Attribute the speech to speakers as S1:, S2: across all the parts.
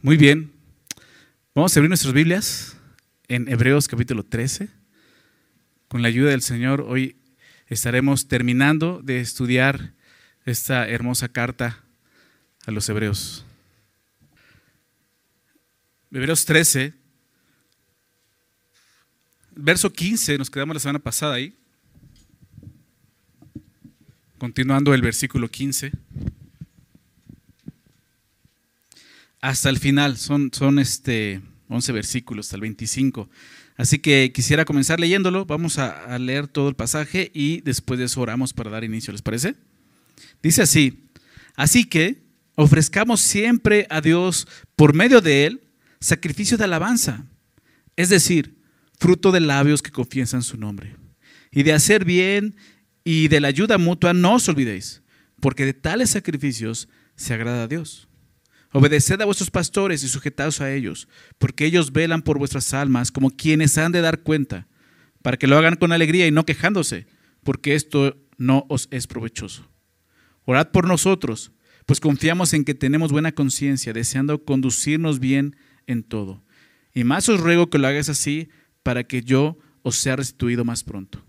S1: Muy bien. Vamos a abrir nuestras Biblias en Hebreos capítulo 13. Con la ayuda del Señor, hoy estaremos terminando de estudiar esta hermosa carta a los Hebreos. Hebreos 13, verso 15, nos quedamos la semana pasada ahí. Continuando el versículo 15. Hasta el final. Son, son este 11 versículos, hasta el 25. Así que quisiera comenzar leyéndolo. Vamos a, leer todo el pasaje y después de eso oramos para dar inicio. ¿Les parece? Dice así. Así que ofrezcamos siempre a Dios por medio de Él sacrificio de alabanza, es decir, fruto de labios que confiesan su nombre. Y de hacer bien y de la ayuda mutua no os olvidéis, porque de tales sacrificios se agrada a Dios. Obedeced a vuestros pastores y sujetaos a ellos, porque ellos velan por vuestras almas como quienes han de dar cuenta, para que lo hagan con alegría y no quejándose, porque esto no os es provechoso. Orad por nosotros, pues confiamos en que tenemos buena conciencia, deseando conducirnos bien en todo. Y más os ruego que lo hagáis así, para que yo os sea restituido más pronto.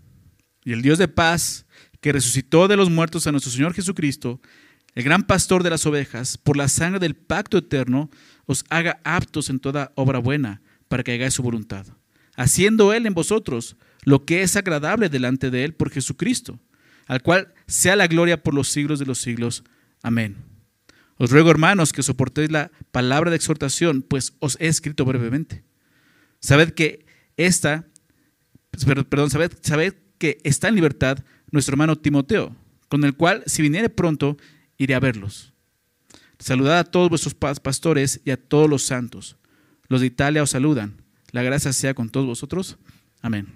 S1: Y el Dios de paz, que resucitó de los muertos a nuestro Señor Jesucristo, el gran pastor de las ovejas, por la sangre del pacto eterno, os haga aptos en toda obra buena, para que hagáis su voluntad, haciendo Él en vosotros lo que es agradable delante de Él por Jesucristo, al cual sea la gloria por los siglos de los siglos. Amén. Os ruego, hermanos, que soportéis la palabra de exhortación, pues os he escrito brevemente. Sabed que esta, perdón, sabed, sabed que está en libertad nuestro hermano Timoteo, con el cual, si viniere pronto, iré a verlos. Saludad a todos vuestros pastores y a todos los santos. Los de Italia os saludan. La gracia sea con todos vosotros. Amén.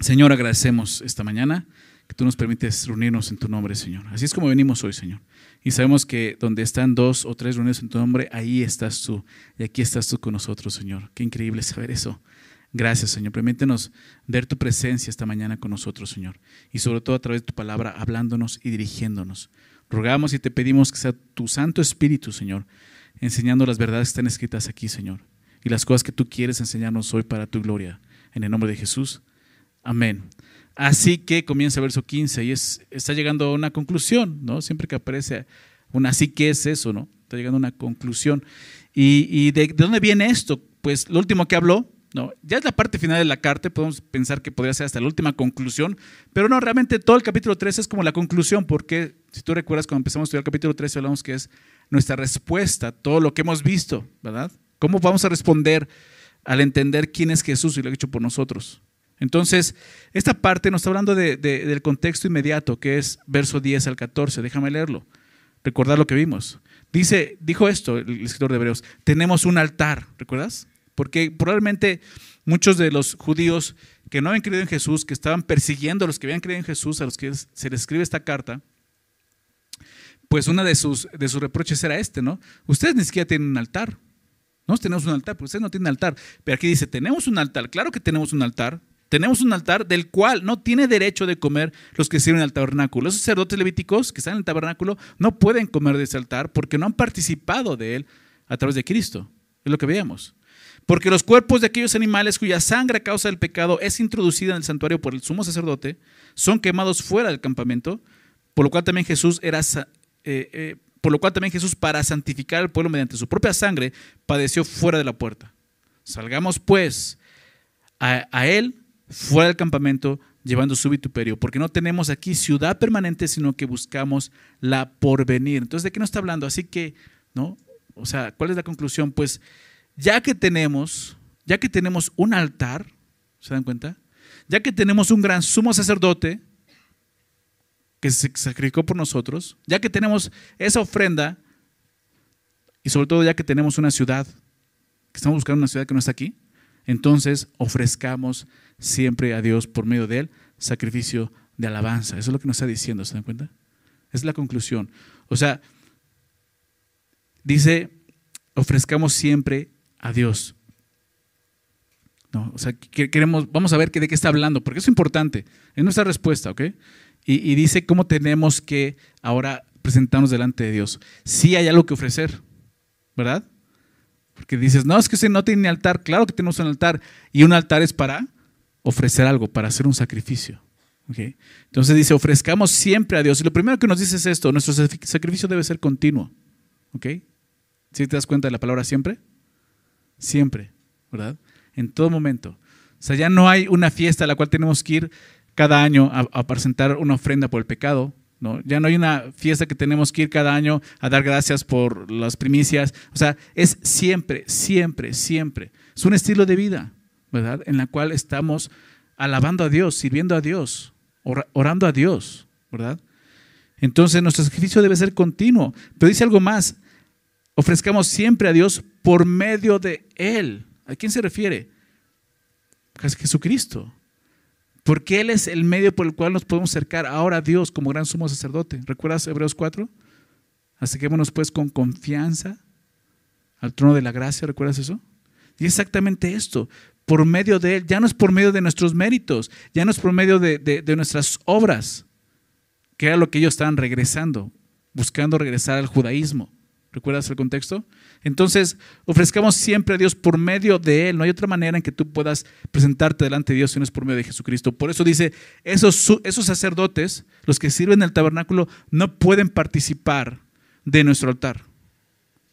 S1: Señor, agradecemos esta mañana que tú nos permites reunirnos en tu nombre, Señor. Así es como venimos hoy, Señor. Y sabemos que donde están dos o tres reunidos en tu nombre, ahí estás tú. Y aquí estás tú con nosotros, Señor. Qué increíble saber eso. Gracias, Señor. Permítenos ver tu presencia esta mañana con nosotros, Señor. Y sobre todo a través de tu palabra, hablándonos y dirigiéndonos. Rogamos y te pedimos que sea tu Santo Espíritu, Señor, enseñando las verdades que están escritas aquí, Señor, y las cosas que tú quieres enseñarnos hoy para tu gloria. En el nombre de Jesús. Amén. Así que comienza el verso 15 y es, está llegando a una conclusión, ¿no? Siempre que aparece una así que es eso, ¿no? Está llegando a una conclusión. ¿Y, de, de, dónde viene esto? Pues lo último que habló no, ya es la parte final de la carta, podemos pensar que podría ser hasta la última conclusión, pero no, realmente todo el capítulo 13 es como la conclusión, porque si tú recuerdas cuando empezamos a estudiar el capítulo 13 hablamos que es nuestra respuesta todo lo que hemos visto, ¿verdad? ¿Cómo vamos a responder al entender quién es Jesús y lo ha hecho por nosotros? Entonces, esta parte nos está hablando del contexto inmediato, que es verso 10 al 14. Déjame leerlo, recordar lo que vimos. Dice, dijo esto el escritor de Hebreos, tenemos un altar, ¿recuerdas? Porque probablemente muchos de los judíos que no habían creído en Jesús, que estaban persiguiendo a los que habían creído en Jesús, a los que se les escribe esta carta, pues una de sus, de sus reproches era este, ¿no? Ustedes ni siquiera tienen un altar. No tenemos un altar, pero ustedes no tienen altar. Pero aquí dice, tenemos un altar. Claro que tenemos un altar. Tenemos un altar del cual no tiene derecho de comer los que sirven al tabernáculo. Los sacerdotes levíticos que están en el tabernáculo no pueden comer de ese altar porque no han participado de él a través de Cristo. Es lo que veíamos. Porque los cuerpos de aquellos animales cuya sangre a causa del pecado es introducida en el santuario por el sumo sacerdote son quemados fuera del campamento, por lo cual también Jesús era eh, eh, por lo cual también Jesús para santificar al pueblo mediante su propia sangre padeció fuera de la puerta. Salgamos pues a, a él fuera del campamento llevando su vituperio, porque no tenemos aquí ciudad permanente, sino que buscamos la porvenir. Entonces, ¿de qué nos está hablando? Así que, ¿no? O sea, ¿cuál es la conclusión? Pues ya que tenemos, ya que tenemos un altar, ¿se dan cuenta? Ya que tenemos un gran sumo sacerdote que se sacrificó por nosotros, ya que tenemos esa ofrenda y sobre todo ya que tenemos una ciudad, que estamos buscando una ciudad que no está aquí, entonces ofrezcamos siempre a Dios por medio de él sacrificio de alabanza. Eso es lo que nos está diciendo, ¿se dan cuenta? Es la conclusión. O sea, dice, ofrezcamos siempre a Dios. No, o sea, queremos, vamos a ver de qué está hablando, porque es importante, es nuestra respuesta, ¿ok? Y, dice cómo tenemos que ahora presentarnos delante de Dios. Sí hay algo que ofrecer, ¿verdad? Porque dices, no, es que usted no tiene altar. Claro que tenemos un altar. Y un altar es para ofrecer algo, para hacer un sacrificio. Entonces dice, ofrezcamos siempre a Dios. Y lo primero que nos dice es esto, nuestro sacrificio debe ser continuo. ¿Ok? ¿Sí te das cuenta de la palabra siempre? Siempre, ¿verdad? En todo momento. O sea, ya no hay una fiesta a la cual tenemos que ir cada año a, presentar una ofrenda por el pecado. ¿no? Ya no hay una fiesta que tenemos que ir cada año a dar gracias por las primicias. O sea, es siempre, siempre, siempre. Es un estilo de vida, ¿verdad? En la cual estamos alabando a Dios, sirviendo a Dios, orando a Dios, ¿verdad? Entonces nuestro sacrificio debe ser continuo. Pero dice algo más, ofrezcamos siempre a Dios por medio de Él. ¿A quién se refiere? A Jesucristo. Porque Él es el medio por el cual nos podemos acercar ahora a Dios como gran sumo sacerdote. ¿Recuerdas Hebreos 4? Acerquémonos pues con confianza al trono de la gracia. ¿Recuerdas eso? Y exactamente esto. Por medio de Él. Ya no es por medio de nuestros méritos. Ya no es por medio de, de nuestras obras. Que era lo que ellos estaban regresando. Buscando regresar al judaísmo. ¿Recuerdas el contexto? Entonces, ofrezcamos siempre a Dios por medio de Él. No hay otra manera en que tú puedas presentarte delante de Dios si no es por medio de Jesucristo. Por eso dice, esos, esos sacerdotes, los que sirven en el tabernáculo, no pueden participar de nuestro altar.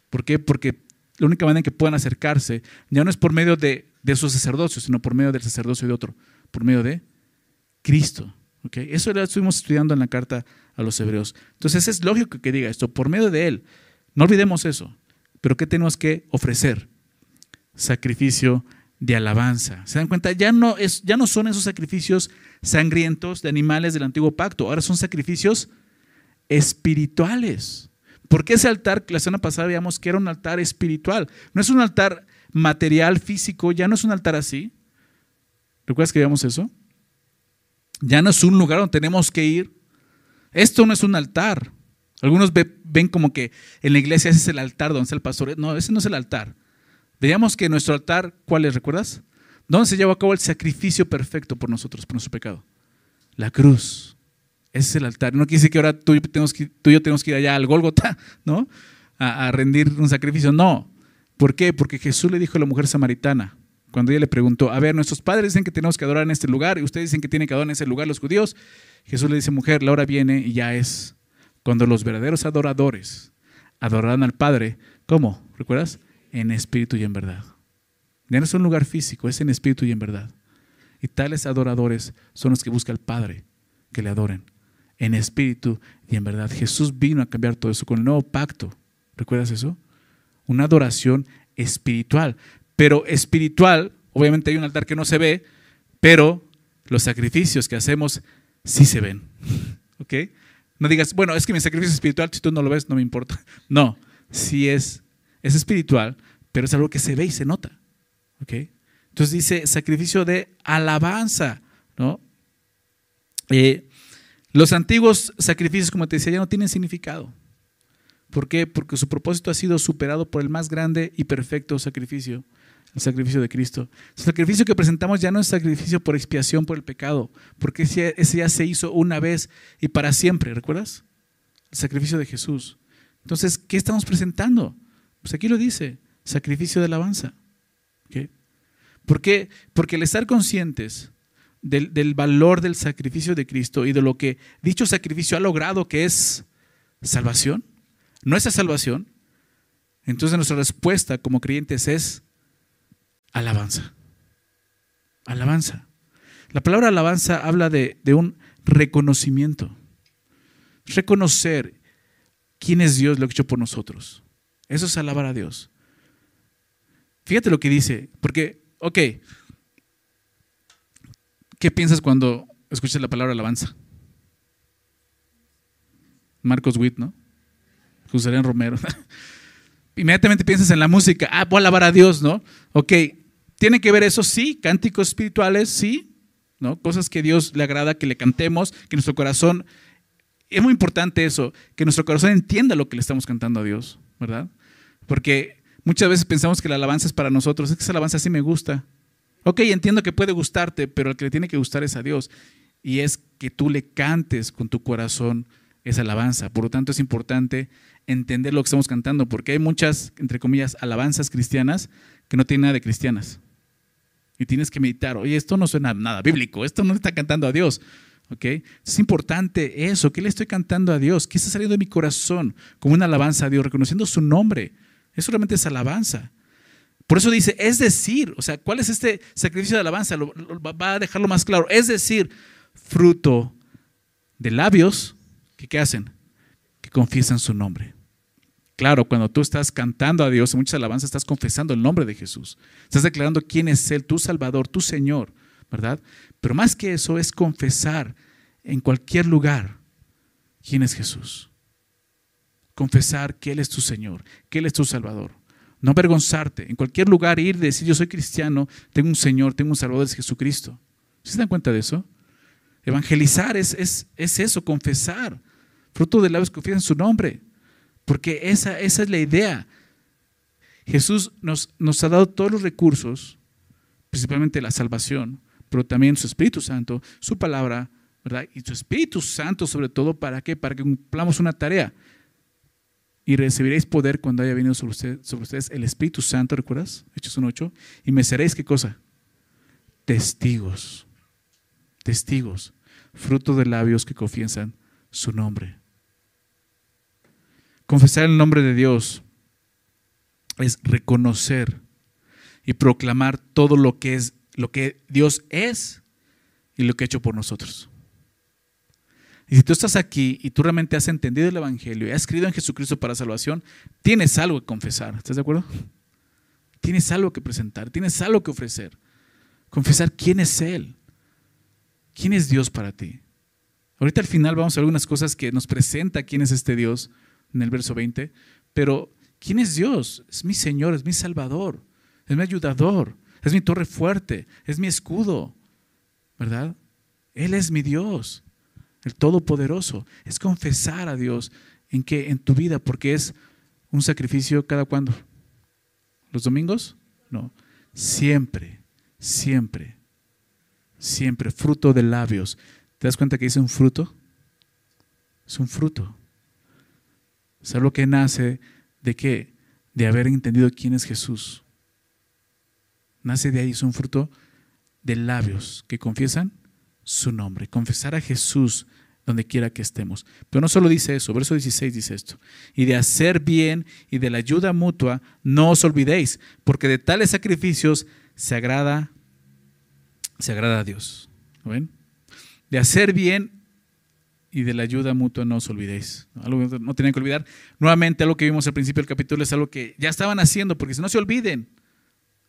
S1: ¿Por qué? Porque la única manera en que puedan acercarse ya no es por medio de, de su sacerdocio, sino por medio del sacerdocio de otro, por medio de Cristo. ¿Okay? Eso lo estuvimos estudiando en la carta a los hebreos. Entonces es lógico que diga esto, por medio de Él. No olvidemos eso. Pero ¿qué tenemos que ofrecer? Sacrificio de alabanza. ¿Se dan cuenta? Ya no, es, ya no son esos sacrificios sangrientos de animales del antiguo pacto, ahora son sacrificios espirituales. Porque ese altar la semana pasada veíamos que era un altar espiritual? No es un altar material, físico, ya no es un altar así. ¿Recuerdas que veíamos eso? Ya no es un lugar donde tenemos que ir. Esto no es un altar. Algunos ven como que en la iglesia ese es el altar donde está el pastor. No, ese no es el altar. Veíamos que nuestro altar, ¿cuál es? ¿Recuerdas? ¿Dónde se llevó a cabo el sacrificio perfecto por nosotros, por nuestro pecado? La cruz. Ese es el altar. No quiere decir que ahora tú, y yo tenemos que ir allá al Gólgota, ¿no? A, a rendir un sacrificio. No. ¿Por qué? Porque Jesús le dijo a la mujer samaritana, cuando ella le preguntó, a ver, nuestros padres dicen que tenemos que adorar en este lugar y ustedes dicen que tienen que adorar en ese lugar los judíos. Jesús le dice, mujer, la hora viene y ya es cuando los verdaderos adoradores adorarán al Padre, ¿cómo? ¿Recuerdas? En espíritu y en verdad. Ya no es un lugar físico, es en espíritu y en verdad. Y tales adoradores son los que busca el Padre que le adoren en espíritu y en verdad. Jesús vino a cambiar todo eso con el nuevo pacto. ¿Recuerdas eso? Una adoración espiritual. Pero espiritual, obviamente hay un altar que no se ve, pero los sacrificios que hacemos sí se ven. ¿Ok? No digas, bueno, es que mi sacrificio es espiritual, si tú no lo ves, no me importa. No, sí es, es espiritual, pero es algo que se ve y se nota. ¿Ok? Entonces dice sacrificio de alabanza, ¿no? Eh, los antiguos sacrificios, como te decía, ya no tienen significado. ¿Por qué? Porque su propósito ha sido superado por el más grande y perfecto sacrificio, el sacrificio de Cristo. El sacrificio que presentamos ya no es sacrificio por expiación por el pecado, porque ese ya se hizo una vez y para siempre, ¿recuerdas? El sacrificio de Jesús. Entonces, ¿qué estamos presentando? Pues aquí lo dice, sacrificio de alabanza. ¿Por qué? Porque el estar conscientes del, del valor del sacrificio de Cristo y de lo que dicho sacrificio ha logrado, que es salvación, nuestra salvación, entonces nuestra respuesta como creyentes es alabanza. Alabanza. La palabra alabanza habla de, un reconocimiento. Reconocer quién es Dios, lo que hecho por nosotros. Eso es alabar a Dios. Fíjate lo que dice, porque, ok, ¿qué piensas cuando escuchas la palabra alabanza? Marcos Witt, ¿no? José Romero. Inmediatamente piensas en la música, ah, voy a alabar a Dios, ¿no? Ok, ¿Tiene que ver eso? Sí, cánticos espirituales, sí, ¿no? Cosas que Dios le agrada que le cantemos, que nuestro corazón, es muy importante eso, que nuestro corazón entienda lo que le estamos cantando a Dios, ¿verdad? Porque muchas veces pensamos que la alabanza es para nosotros, es que esa alabanza sí me gusta. Ok, entiendo que puede gustarte, pero el que le tiene que gustar es a Dios. Y es que tú le cantes con tu corazón es alabanza. Por lo tanto, es importante entender lo que estamos cantando, porque hay muchas, entre comillas, alabanzas cristianas que no tienen nada de cristianas. Y tienes que meditar, oye, esto no suena nada bíblico, esto no está cantando a Dios. ¿ok? Es importante eso, ¿qué le estoy cantando a Dios? ¿Qué está saliendo de mi corazón como una alabanza a Dios, reconociendo su nombre? Eso realmente es alabanza. Por eso dice, es decir, o sea, ¿cuál es este sacrificio de alabanza? va a dejarlo más claro. Es decir, fruto de labios ¿qué hacen? Que confiesan su nombre. Claro, cuando tú estás cantando a Dios en muchas alabanzas, estás confesando el nombre de Jesús. Estás declarando quién es Él, tu Salvador, tu Señor, ¿verdad? Pero más que eso es confesar en cualquier lugar quién es Jesús. Confesar que Él es tu Señor, que Él es tu Salvador. No avergonzarte. En cualquier lugar ir y decir, yo soy cristiano, tengo un Señor, tengo un Salvador, es Jesucristo. ¿Se dan cuenta de eso? Evangelizar es, es, es eso, confesar. Fruto de labios que confiesan su nombre. Porque esa, esa es la idea. Jesús nos, nos ha dado todos los recursos, principalmente la salvación, pero también su Espíritu Santo, su palabra, ¿verdad? Y su Espíritu Santo sobre todo, ¿para qué? Para que cumplamos una tarea. Y recibiréis poder cuando haya venido sobre, sobre ustedes el Espíritu Santo, ¿recuerdas? Hechos 1.8. Y me seréis, ¿qué cosa? Testigos. Testigos. Fruto de labios que confiesan su nombre. Confesar el nombre de Dios es reconocer y proclamar todo lo que es lo que Dios es y lo que ha hecho por nosotros. Y si tú estás aquí y tú realmente has entendido el Evangelio y has creído en Jesucristo para salvación, tienes algo que confesar. ¿Estás de acuerdo? Tienes algo que presentar, tienes algo que ofrecer. Confesar quién es Él. ¿Quién es Dios para ti? Ahorita al final vamos a ver algunas cosas que nos presenta quién es este Dios en el verso 20, pero ¿quién es Dios? Es mi Señor, es mi Salvador, es mi ayudador, es mi torre fuerte, es mi escudo, ¿verdad? Él es mi Dios, el Todopoderoso. Es confesar a Dios en que en tu vida, porque es un sacrificio cada cuándo. ¿Los domingos? No, siempre, siempre, siempre, fruto de labios. ¿Te das cuenta que dice un fruto? Es un fruto. Es algo que nace de qué? De haber entendido quién es Jesús. Nace de ahí, es un fruto de labios que confiesan su nombre. Confesar a Jesús donde quiera que estemos. Pero no solo dice eso, verso 16 dice esto. Y de hacer bien y de la ayuda mutua, no os olvidéis, porque de tales sacrificios se agrada, se agrada a Dios. ¿Ven? De hacer bien y de la ayuda mutua no os olvidéis. Algo que no tenían que olvidar. Nuevamente, algo que vimos al principio del capítulo es algo que ya estaban haciendo, porque si no se olviden.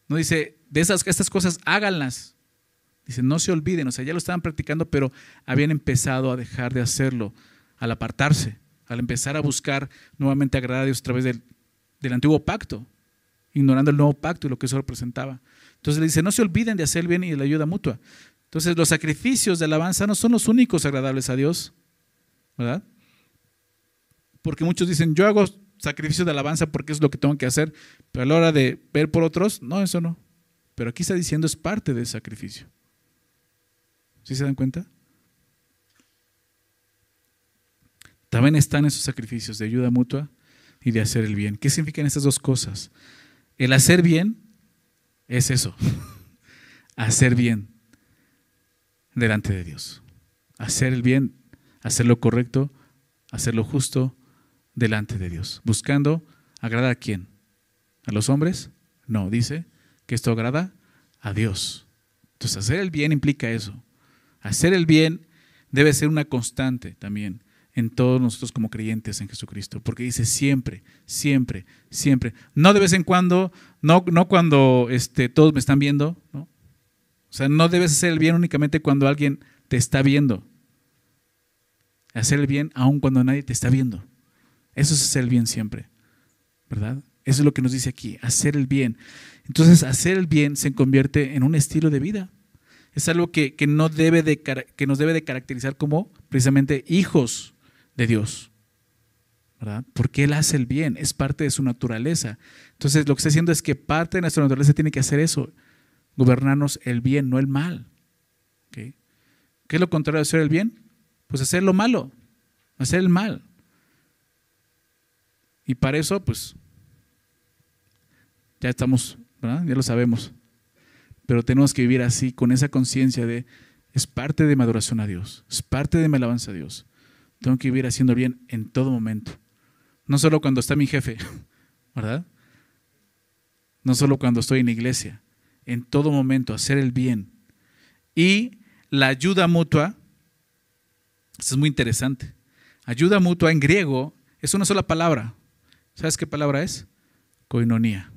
S1: No dice, de esas, estas cosas háganlas. Dice, no se olviden. O sea, ya lo estaban practicando, pero habían empezado a dejar de hacerlo, al apartarse, al empezar a buscar nuevamente agradar a Dios a través del, del antiguo pacto, ignorando el nuevo pacto y lo que eso representaba. Entonces le dice, no se olviden de hacer el bien y de la ayuda mutua. Entonces los sacrificios de alabanza no son los únicos agradables a Dios. ¿Verdad? Porque muchos dicen, yo hago sacrificio de alabanza porque es lo que tengo que hacer, pero a la hora de ver por otros, no, eso no. Pero aquí está diciendo es parte del sacrificio. ¿Sí se dan cuenta? También están esos sacrificios de ayuda mutua y de hacer el bien. ¿Qué significan estas dos cosas? El hacer bien es eso, hacer bien delante de Dios. Hacer el bien hacer lo correcto, hacer lo justo delante de Dios. Buscando agradar a quién? ¿A los hombres? No, dice que esto agrada a Dios. Entonces, hacer el bien implica eso. Hacer el bien debe ser una constante también en todos nosotros como creyentes en Jesucristo, porque dice siempre, siempre, siempre. No de vez en cuando, no, no cuando este, todos me están viendo, ¿no? O sea, no debes hacer el bien únicamente cuando alguien te está viendo hacer el bien aun cuando nadie te está viendo. Eso es hacer el bien siempre, ¿verdad? Eso es lo que nos dice aquí, hacer el bien. Entonces, hacer el bien se convierte en un estilo de vida. Es algo que, no debe de, que nos debe de caracterizar como precisamente hijos de Dios. ¿verdad? Porque Él hace el bien, es parte de su naturaleza. Entonces, lo que está haciendo es que parte de nuestra naturaleza tiene que hacer eso, gobernarnos el bien, no el mal. ¿Qué es lo contrario de hacer el bien? Pues hacer lo malo. hacer el mal. Y para eso, pues, ya estamos, ¿verdad? Ya lo sabemos. Pero tenemos que vivir así, con esa conciencia de, es parte de mi adoración a Dios, es parte de mi alabanza a Dios. Tengo que vivir haciendo bien en todo momento. No solo cuando está mi jefe, ¿verdad? No solo cuando estoy en la iglesia, en todo momento, hacer el bien. Y la ayuda mutua, es muy interesante. Ayuda mutua en griego es una sola palabra. ¿Sabes qué palabra es? Coinonía.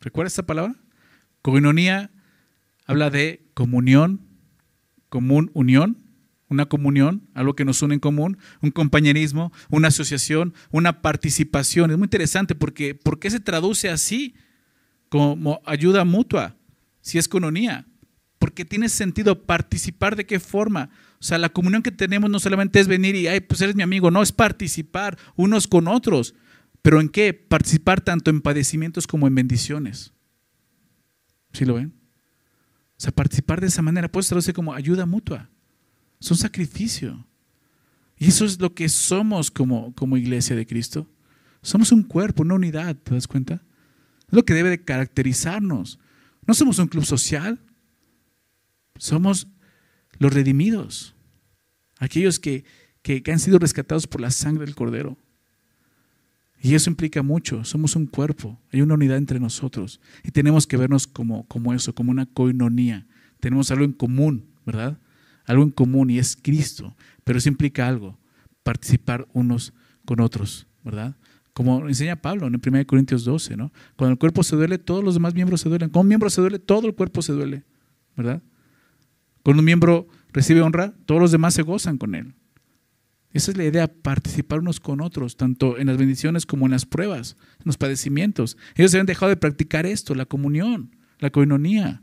S1: ¿Recuerdas esta palabra? Coinonía habla de comunión, común, unión, una comunión, algo que nos une en común, un compañerismo, una asociación, una participación. Es muy interesante porque ¿por qué se traduce así como ayuda mutua si es coinonía? Porque tiene sentido participar de qué forma. O sea, la comunión que tenemos no solamente es venir y, ay, pues eres mi amigo, no, es participar unos con otros. ¿Pero en qué? Participar tanto en padecimientos como en bendiciones. ¿Sí lo ven? O sea, participar de esa manera puede traducir como ayuda mutua. Es un sacrificio. Y eso es lo que somos como, como iglesia de Cristo. Somos un cuerpo, una unidad, ¿te das cuenta? Es lo que debe de caracterizarnos. No somos un club social. Somos los redimidos. Aquellos que, que han sido rescatados por la sangre del Cordero. Y eso implica mucho, somos un cuerpo, hay una unidad entre nosotros y tenemos que vernos como, como eso, como una coinonía. Tenemos algo en común, ¿verdad? Algo en común y es Cristo, pero eso implica algo, participar unos con otros, ¿verdad? Como enseña Pablo en 1 Corintios 12, ¿no? Cuando el cuerpo se duele, todos los demás miembros se duelen. Cuando un miembro se duele, todo el cuerpo se duele, ¿verdad? Cuando un miembro recibe honra, todos los demás se gozan con él. Esa es la idea, participar unos con otros, tanto en las bendiciones como en las pruebas, en los padecimientos. Ellos habían dejado de practicar esto, la comunión, la coinonía.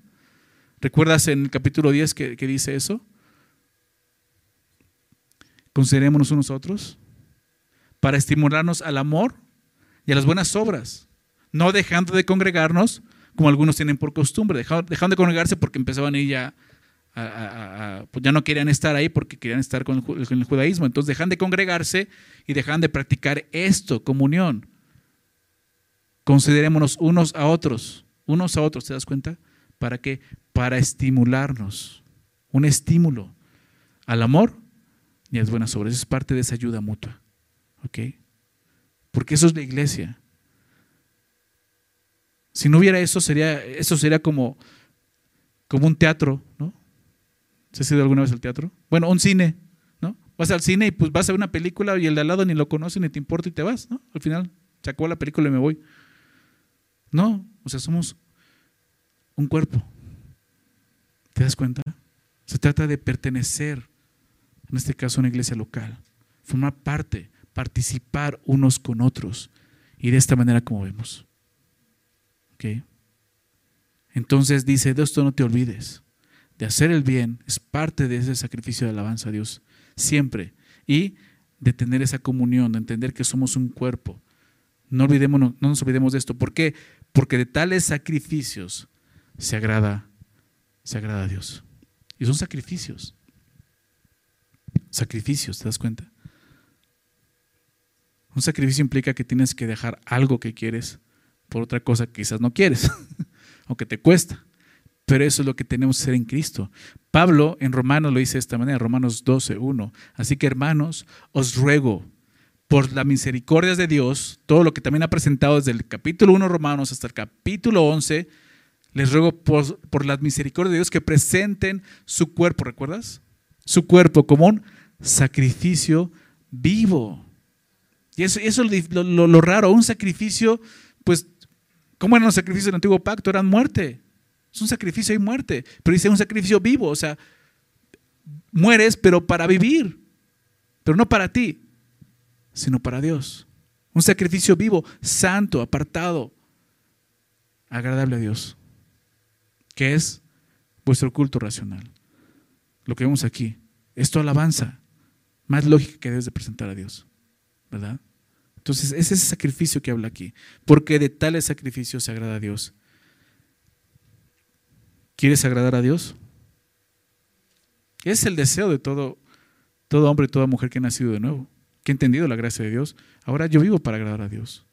S1: ¿Recuerdas en el capítulo 10 que, dice eso? Considerémonos unos otros para estimularnos al amor y a las buenas obras, no dejando de congregarnos como algunos tienen por costumbre, dejando de congregarse porque empezaban a ya pues ya no querían estar ahí porque querían estar con el, judaísmo. Entonces dejan de congregarse y dejan de practicar esto, comunión. Considerémonos unos a otros, unos a otros, ¿te das cuenta? ¿Para qué? Para estimularnos, un estímulo al amor y a las buenas obras. Eso es parte de esa ayuda mutua. ¿Ok? Porque eso es la iglesia. Si no hubiera eso, sería, eso sería como, como un teatro, ¿no? ¿Se has ido alguna vez al teatro? Bueno, un cine, ¿no? Vas al cine y pues vas a ver una película y el de al lado ni lo conoce ni te importa y te vas, ¿no? Al final se la película y me voy. No, o sea, somos un cuerpo. ¿Te das cuenta? Se trata de pertenecer, en este caso a una iglesia local, formar parte, participar unos con otros y de esta manera como vemos. ¿Ok? Entonces dice, de esto no te olvides de hacer el bien es parte de ese sacrificio de alabanza a Dios, siempre. Y de tener esa comunión, de entender que somos un cuerpo. No, olvidemos, no nos olvidemos de esto. ¿Por qué? Porque de tales sacrificios se agrada, se agrada a Dios. Y son sacrificios. Sacrificios, ¿te das cuenta? Un sacrificio implica que tienes que dejar algo que quieres por otra cosa que quizás no quieres o que te cuesta. Pero eso es lo que tenemos que ser en Cristo. Pablo en Romanos lo dice de esta manera, Romanos 12, 1. Así que hermanos, os ruego por la misericordia de Dios, todo lo que también ha presentado desde el capítulo 1 Romanos hasta el capítulo 11, les ruego por, por la misericordia de Dios que presenten su cuerpo, ¿recuerdas? Su cuerpo como un sacrificio vivo. Y eso, es lo, lo, lo raro, un sacrificio, pues, ¿cómo eran los sacrificios del antiguo pacto? Eran muerte. Es un sacrificio y muerte. Pero dice un sacrificio vivo, o sea, mueres pero para vivir. Pero no para ti, sino para Dios. Un sacrificio vivo, santo, apartado, agradable a Dios. Que es vuestro culto racional. Lo que vemos aquí. Esto alabanza más lógica que debes de presentar a Dios. ¿Verdad? Entonces, es ese sacrificio que habla aquí. Porque de tales sacrificios se agrada a Dios. ¿Quieres agradar a Dios? Es el deseo de todo, todo hombre y toda mujer que ha nacido de nuevo. que he entendido la gracia de Dios, ahora yo vivo para agradar a Dios.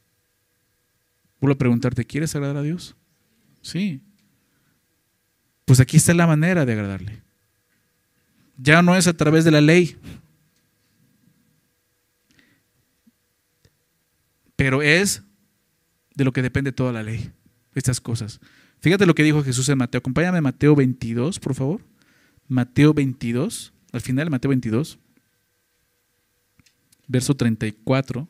S1: Vuelvo a preguntarte, ¿quieres agradar a Dios? Sí. Pues aquí está la manera de agradarle. Ya no es a través de la ley, pero es de lo que depende toda la ley, estas cosas. Fíjate lo que dijo Jesús en Mateo. Acompáñame Mateo 22, por favor. Mateo 22, al final de Mateo 22, verso 34.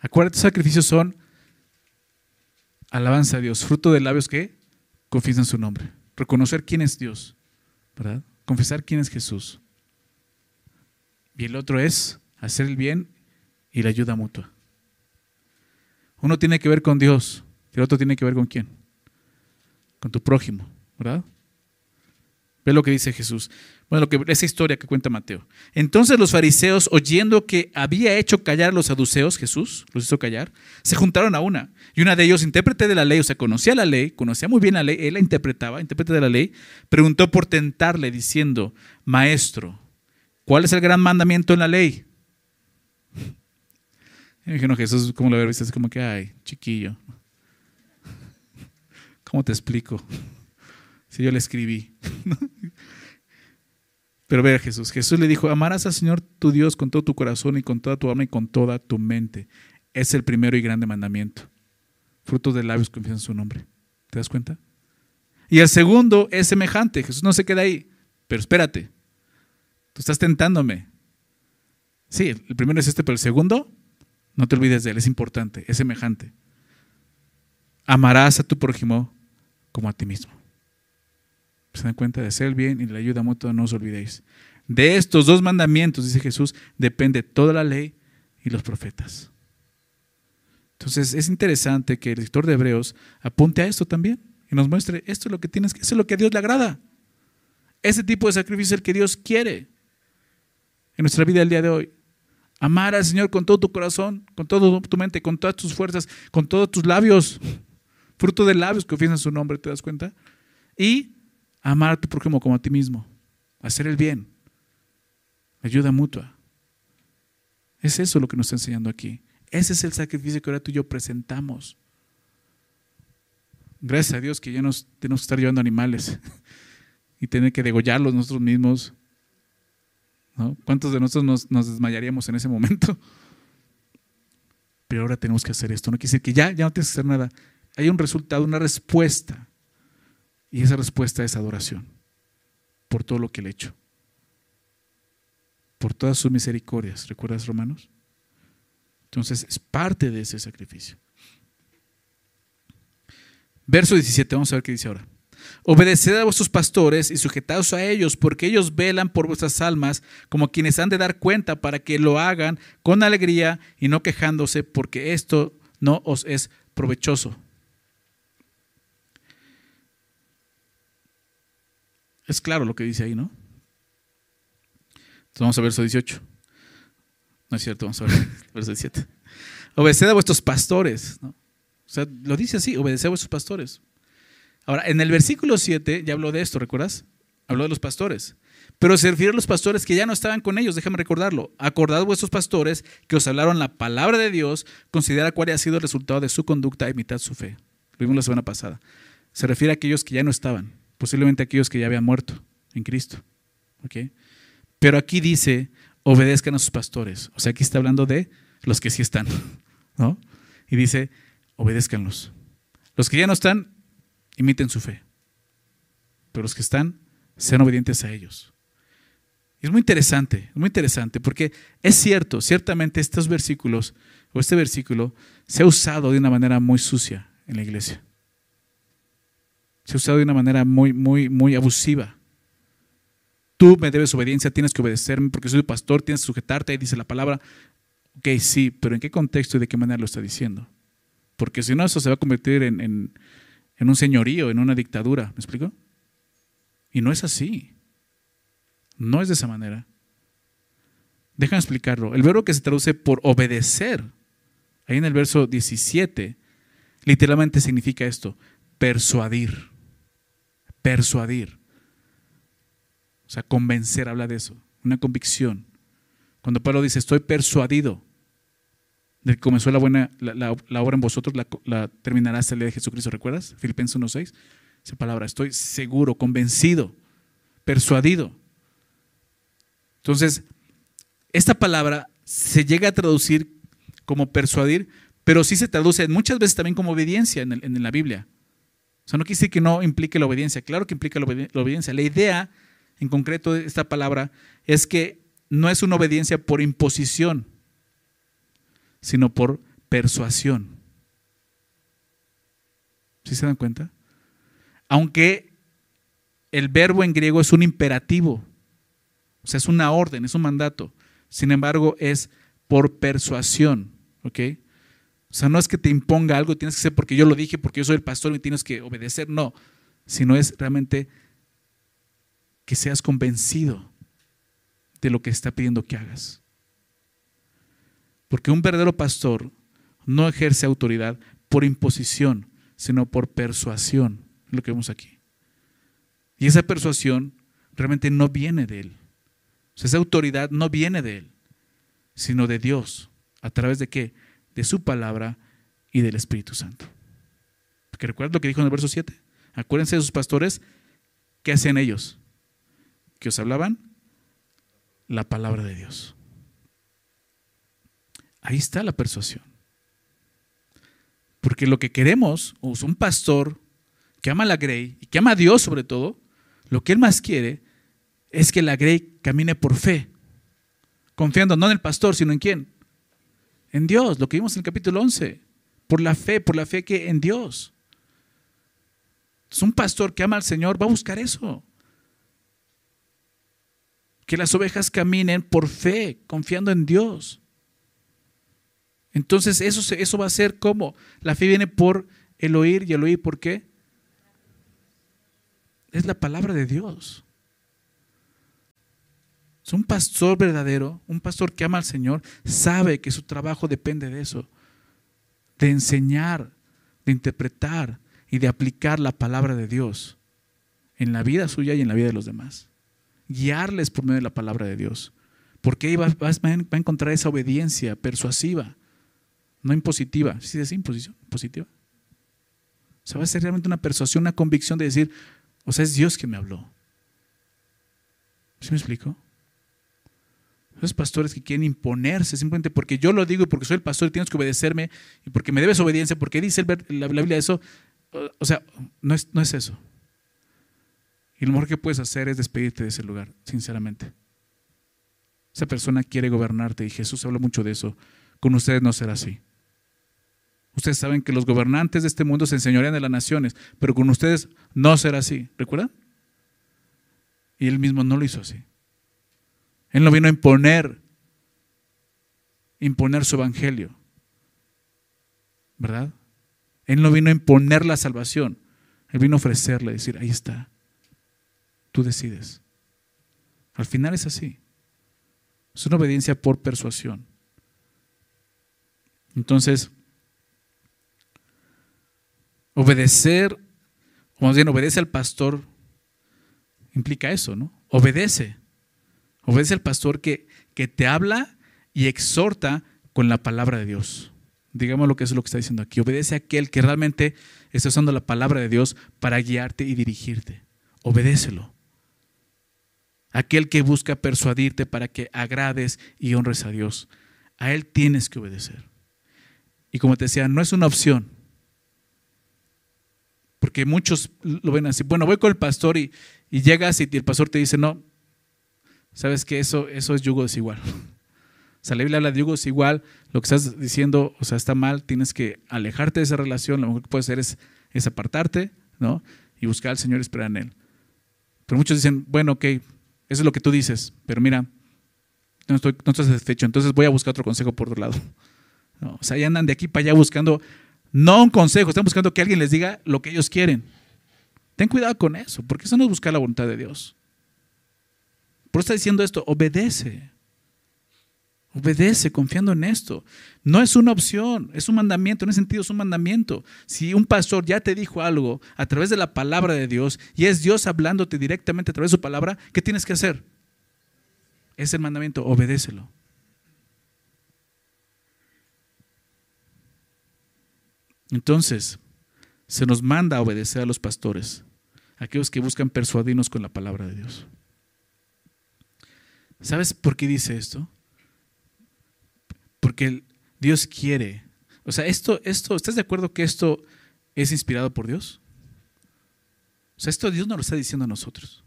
S1: Acuérdate, sacrificios son alabanza a Dios, fruto de labios que confiesan su nombre. Reconocer quién es Dios, ¿verdad? Confesar quién es Jesús. Y el otro es hacer el bien y la ayuda mutua. Uno tiene que ver con Dios el otro tiene que ver con quién? Con tu prójimo, ¿verdad? Ve lo que dice Jesús. Bueno, lo que, esa historia que cuenta Mateo. Entonces los fariseos, oyendo que había hecho callar a los saduceos, Jesús los hizo callar, se juntaron a una. Y una de ellos, intérprete de la ley, o sea, conocía la ley, conocía muy bien la ley, él la interpretaba, intérprete de la ley, preguntó por tentarle, diciendo, Maestro, ¿cuál es el gran mandamiento en la ley? Y me no, Jesús, ¿cómo lo ves? Es como que, ay, chiquillo. ¿Cómo te explico? Si yo le escribí. Pero ve a Jesús. Jesús le dijo, amarás al Señor tu Dios con todo tu corazón y con toda tu alma y con toda tu mente. Es el primero y grande mandamiento. Frutos de labios confiesan su nombre. ¿Te das cuenta? Y el segundo es semejante. Jesús no se queda ahí. Pero espérate. Tú estás tentándome. Sí, el primero es este, pero el segundo, no te olvides de él. Es importante. Es semejante. Amarás a tu prójimo como a ti mismo se dan cuenta de hacer el bien y la ayuda mutua, no os olvidéis. De estos dos mandamientos, dice Jesús, depende toda la ley y los profetas. Entonces es interesante que el lector de Hebreos apunte a esto también y nos muestre esto es lo que tienes es lo que a Dios le agrada. Ese tipo de sacrificio es el que Dios quiere en nuestra vida el día de hoy. Amar al Señor con todo tu corazón, con toda tu mente, con todas tus fuerzas, con todos tus labios, fruto de labios que ofician su nombre, ¿te das cuenta? Y amar a tu prójimo como a ti mismo, hacer el bien, ayuda mutua. Es eso lo que nos está enseñando aquí. Ese es el sacrificio que ahora tú y yo presentamos. Gracias a Dios que ya nos tenemos que estar llevando animales y tener que degollarlos nosotros mismos. ¿Cuántos de nosotros nos, desmayaríamos en ese momento? Pero ahora tenemos que hacer esto. No quiere decir que ya, ya no tienes que hacer nada. Hay un resultado, una respuesta y esa respuesta es adoración por todo lo que le he hecho. Por todas sus misericordias. ¿Recuerdas, Romanos? Entonces es parte de ese sacrificio. Verso 17, vamos a ver qué dice ahora. Obedeced a vuestros pastores y sujetaos a ellos, porque ellos velan por vuestras almas como quienes han de dar cuenta para que lo hagan con alegría y no quejándose, porque esto no os es provechoso. Es claro lo que dice ahí, ¿no? Entonces vamos a verso 18. No es cierto, vamos a ver verso 17. Obedeced a vuestros pastores. ¿no? O sea, lo dice así, obedeced a vuestros pastores. Ahora, en el versículo 7 ya habló de esto, ¿recuerdas? Habló de los pastores. Pero se refiere a los pastores que ya no estaban con ellos, déjame recordarlo. Acordad vuestros pastores que os hablaron la palabra de Dios, considera cuál ha sido el resultado de su conducta, imitad su fe. Lo vimos la semana pasada. Se refiere a aquellos que ya no estaban posiblemente aquellos que ya habían muerto en Cristo. Pero aquí dice, obedezcan a sus pastores. O sea, aquí está hablando de los que sí están. ¿no? Y dice, obedézcanlos. Los que ya no están, imiten su fe. Pero los que están, sean obedientes a ellos. es muy interesante, muy interesante, porque es cierto, ciertamente estos versículos, o este versículo, se ha usado de una manera muy sucia en la iglesia se ha usado de una manera muy, muy, muy abusiva. Tú me debes obediencia, tienes que obedecerme porque soy pastor, tienes que sujetarte, ahí dice la palabra. Ok, sí, pero ¿en qué contexto y de qué manera lo está diciendo? Porque si no, eso se va a convertir en, en un señorío, en una dictadura. ¿Me explico? Y no es así. No es de esa manera. Déjame explicarlo. El verbo que se traduce por obedecer, ahí en el verso 17, literalmente significa esto, persuadir persuadir. O sea, convencer habla de eso, una convicción. Cuando Pablo dice, estoy persuadido de que comenzó la buena la, obra en vosotros, la, terminará hasta el día de Jesucristo, ¿recuerdas? Filipenses 1.6, esa palabra, estoy seguro, convencido, persuadido. Entonces, esta palabra se llega a traducir como persuadir, pero sí se traduce muchas veces también como obediencia en, la Biblia. O sea, no decir que no implique la obediencia, claro que implica la, obediencia. La idea en concreto de esta palabra es que no es una obediencia por imposición, sino por persuasión. ¿Sí se dan cuenta? Aunque el verbo en griego es un imperativo, o sea, es una orden, es un mandato. Sin embargo, es por persuasión, ¿ok? O sea, no es que te imponga algo, tienes que ser porque yo lo dije, porque yo soy el pastor y tienes que obedecer, no, sino es realmente que seas convencido de lo que está pidiendo que hagas. Porque un verdadero pastor no ejerce autoridad por imposición, sino por persuasión, lo que vemos aquí. Y esa persuasión realmente no viene de él esa autoridad no viene de él, sino de Dios. ¿A través de qué? De su palabra y del Espíritu Santo. Porque recuerda lo que dijo en el verso 7. Acuérdense de sus pastores, ¿qué hacían ellos? Que os hablaban la palabra de Dios. Ahí está la persuasión. Porque lo que queremos, es un pastor que ama a la Grey y que ama a Dios sobre todo, lo que él más quiere es que la Grey camine por fe, confiando no en el pastor, sino en quién? En Dios, lo que vimos en el capítulo 11, por la fe, por la fe que en Dios. Es un pastor que ama al Señor, va a buscar eso. Que las ovejas caminen por fe, confiando en Dios. Entonces eso, eso va a ser como la fe viene por el oír y el oír, ¿por qué? Es la palabra de Dios. Un pastor verdadero, un pastor que ama al Señor, sabe que su trabajo depende de eso, de enseñar, de interpretar y de aplicar la palabra de Dios en la vida suya y en la vida de los demás. Guiarles por medio de la palabra de Dios. Porque ahí va, a encontrar esa obediencia persuasiva, no impositiva. ¿Sí es imposición? ¿Positiva? O sea, va a ser realmente una persuasión, una convicción de decir, o sea, es Dios que me habló. ¿Sí me explico? Esos pastores que quieren imponerse simplemente porque yo lo digo y porque soy el pastor y tienes que obedecerme y porque me debes obediencia, porque dice la Biblia eso. O sea, no es, no es eso. Y lo mejor que puedes hacer es despedirte de ese lugar, sinceramente. Esa persona quiere gobernarte y Jesús habla mucho de eso. Con ustedes no será así. Ustedes saben que los gobernantes de este mundo se enseñorean de las naciones, pero con ustedes no será así. ¿Recuerdan? Y él mismo no lo hizo así. Él no vino a imponer, imponer su evangelio. ¿Verdad? Él no vino a imponer la salvación. Él vino a ofrecerle, decir, ahí está. Tú decides. Al final es así. Es una obediencia por persuasión. Entonces, obedecer, o más bien obedece al pastor, implica eso, ¿no? Obedece. Obedece al pastor que, que te habla y exhorta con la palabra de Dios. Digamos lo que es lo que está diciendo aquí. Obedece a aquel que realmente está usando la palabra de Dios para guiarte y dirigirte. Obedécelo. Aquel que busca persuadirte para que agrades y honres a Dios. A Él tienes que obedecer. Y como te decía, no es una opción. Porque muchos lo ven así. Bueno, voy con el pastor y, y llegas y el pastor te dice, no, sabes que eso, eso es yugo desigual. O sea, la Biblia habla de yugo desigual, lo que estás diciendo, o sea, está mal, tienes que alejarte de esa relación, lo mejor que puedes hacer es, apartarte, ¿no? Y buscar al Señor y esperar en Él. Pero muchos dicen, bueno, ok, eso es lo que tú dices, pero mira, no estoy, no satisfecho, entonces voy a buscar otro consejo por otro lado. O sea, ya andan de aquí para allá buscando, no un consejo, están buscando que alguien les diga lo que ellos quieren. Ten cuidado con eso, porque eso no es buscar la voluntad de Dios. Por eso está diciendo esto, obedece. Obedece confiando en esto. No es una opción, es un mandamiento, en ese sentido es un mandamiento. Si un pastor ya te dijo algo a través de la palabra de Dios y es Dios hablándote directamente a través de su palabra, ¿qué tienes que hacer? Es el mandamiento, obedécelo. Entonces, se nos manda a obedecer a los pastores, aquellos que buscan persuadirnos con la palabra de Dios. ¿Sabes por qué dice esto? Porque Dios quiere. O sea, esto, esto, ¿estás de acuerdo que esto es inspirado por Dios? O sea, esto Dios nos lo está diciendo a nosotros.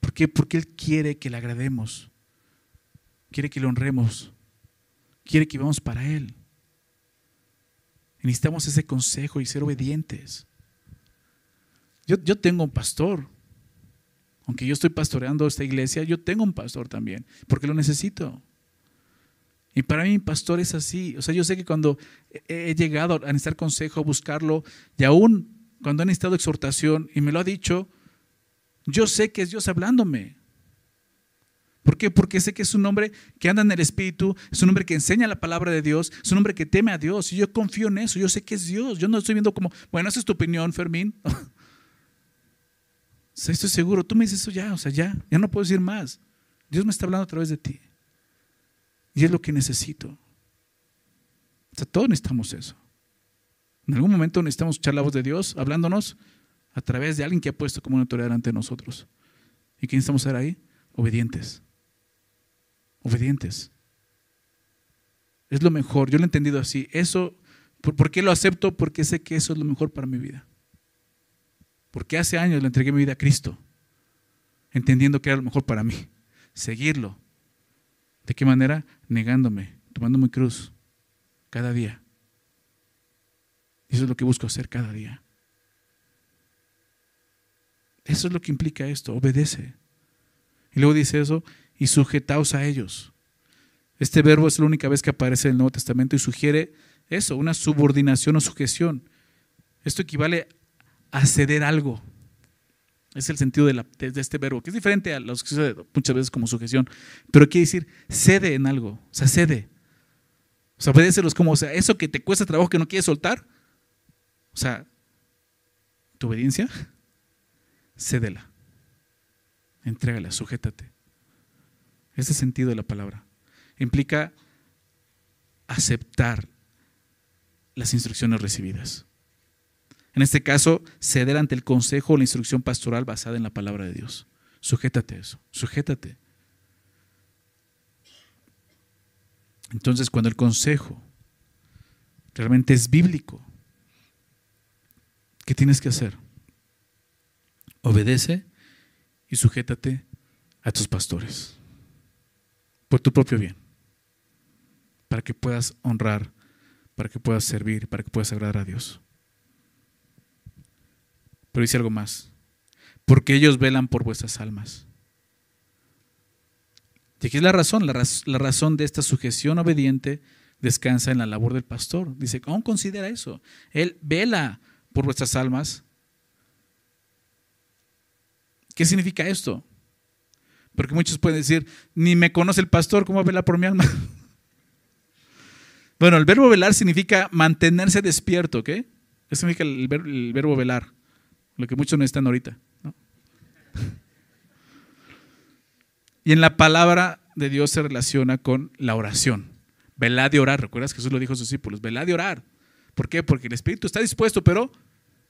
S1: ¿Por qué? Porque Él quiere que le agrademos. Quiere que le honremos. Quiere que vivamos para Él. necesitamos ese consejo y ser obedientes. Yo, yo tengo un pastor. Aunque yo estoy pastoreando esta iglesia, yo tengo un pastor también, porque lo necesito. Y para mí mi pastor es así. O sea, yo sé que cuando he llegado a necesitar consejo, a buscarlo, y aún cuando he necesitado exhortación y me lo ha dicho, yo sé que es Dios hablándome. ¿Por qué? Porque sé que es un hombre que anda en el Espíritu, es un hombre que enseña la palabra de Dios, es un hombre que teme a Dios. Y yo confío en eso, yo sé que es Dios. Yo no estoy viendo como, bueno, esa es tu opinión, Fermín. estoy seguro, tú me dices eso ya, o sea, ya, ya no puedo decir más. Dios me está hablando a través de ti. Y es lo que necesito. O sea, todos necesitamos eso. En algún momento necesitamos escuchar la voz de Dios hablándonos a través de alguien que ha puesto como una autoridad ante nosotros. ¿Y qué necesitamos ser ahí? Obedientes. Obedientes. Es lo mejor. Yo lo he entendido así. Eso, ¿por, qué lo acepto? Porque sé que eso es lo mejor para mi vida. Porque hace años le entregué mi vida a Cristo, entendiendo que era lo mejor para mí. Seguirlo. ¿De qué manera? Negándome, tomando mi cruz cada día. Eso es lo que busco hacer cada día. Eso es lo que implica esto, obedece. Y luego dice eso, y sujetaos a ellos. Este verbo es la única vez que aparece en el Nuevo Testamento y sugiere eso, una subordinación o sujeción. Esto equivale a ceder algo. Es el sentido de, este verbo, que es diferente a los que se muchas veces como sujeción, pero quiere decir cede en algo, o sea, cede. O sea, obedecelos como, o sea, eso que te cuesta trabajo que no quieres soltar, o sea, tu obediencia, cédela, entrégala, sujétate. Ese sentido de la palabra implica aceptar las instrucciones recibidas. En este caso, ceder ante el consejo o la instrucción pastoral basada en la palabra de Dios. Sujétate a eso, sujétate. Entonces, cuando el consejo realmente es bíblico, ¿qué tienes que hacer? Obedece y sujétate a tus pastores por tu propio bien, para que puedas honrar, para que puedas servir, para que puedas agradar a Dios. Pero dice algo más. Porque ellos velan por vuestras almas. Y aquí es la razón, la, razón de esta sujeción obediente descansa en la labor del pastor. Dice, aún considera eso. Él vela por vuestras almas. ¿Qué significa esto? Porque muchos pueden decir, ni me conoce el pastor, ¿cómo vela por mi alma? bueno, el verbo velar significa mantenerse despierto, ¿ok? Eso significa el verbo velar lo que muchos no están ahorita. Y en la palabra de Dios se relaciona con la oración. Velad de orar. ¿Recuerdas Jesús lo dijo a sus discípulos? Velad de orar. ¿Por qué? Porque el espíritu está dispuesto, pero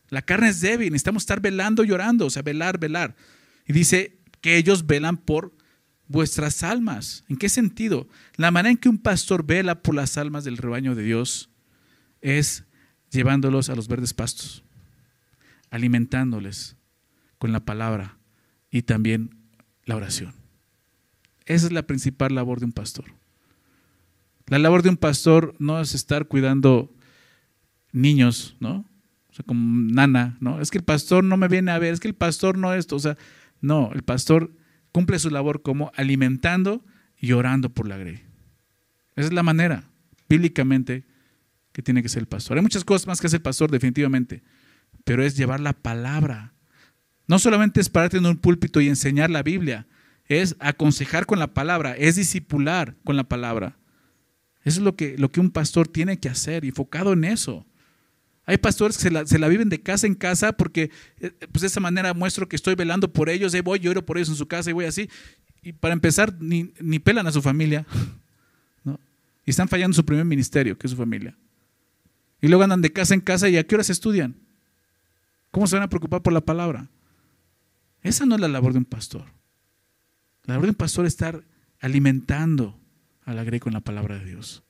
S1: la carne es débil. Necesitamos estar velando y orando. O sea, velar, velar. Y dice que ellos velan por vuestras almas. ¿En qué sentido? La manera en que un pastor vela por las almas del rebaño de Dios es llevándolos a los verdes pastos alimentándoles con la palabra y también la oración. Esa es la principal labor de un pastor. La labor de un pastor no es estar cuidando niños, ¿no? O sea, como nana, ¿no? Es que el pastor no me viene a ver, es que el pastor no esto, o sea, no, el pastor cumple su labor como alimentando y orando por la grey. Esa es la manera, bíblicamente, que tiene que ser el pastor. Hay muchas cosas más que hacer el pastor, definitivamente pero es llevar la palabra. No solamente es pararte en un púlpito y enseñar la Biblia, es aconsejar con la palabra, es discipular con la palabra. Eso es lo que, lo que un pastor tiene que hacer, enfocado en eso. Hay pastores que se la, se la, viven de casa en casa porque eh, pues de esa manera muestro que estoy velando por ellos, y voy, lloro por ellos en su casa y voy así. Y para empezar, ni, ni pelan a su familia. ¿no? Y están fallando su primer ministerio, que es su familia. Y luego andan de casa en casa y a qué horas estudian. ¿Cómo se van a preocupar por la palabra? Esa no es la labor de un pastor. La labor de un pastor es estar alimentando a la grey con la palabra de Dios.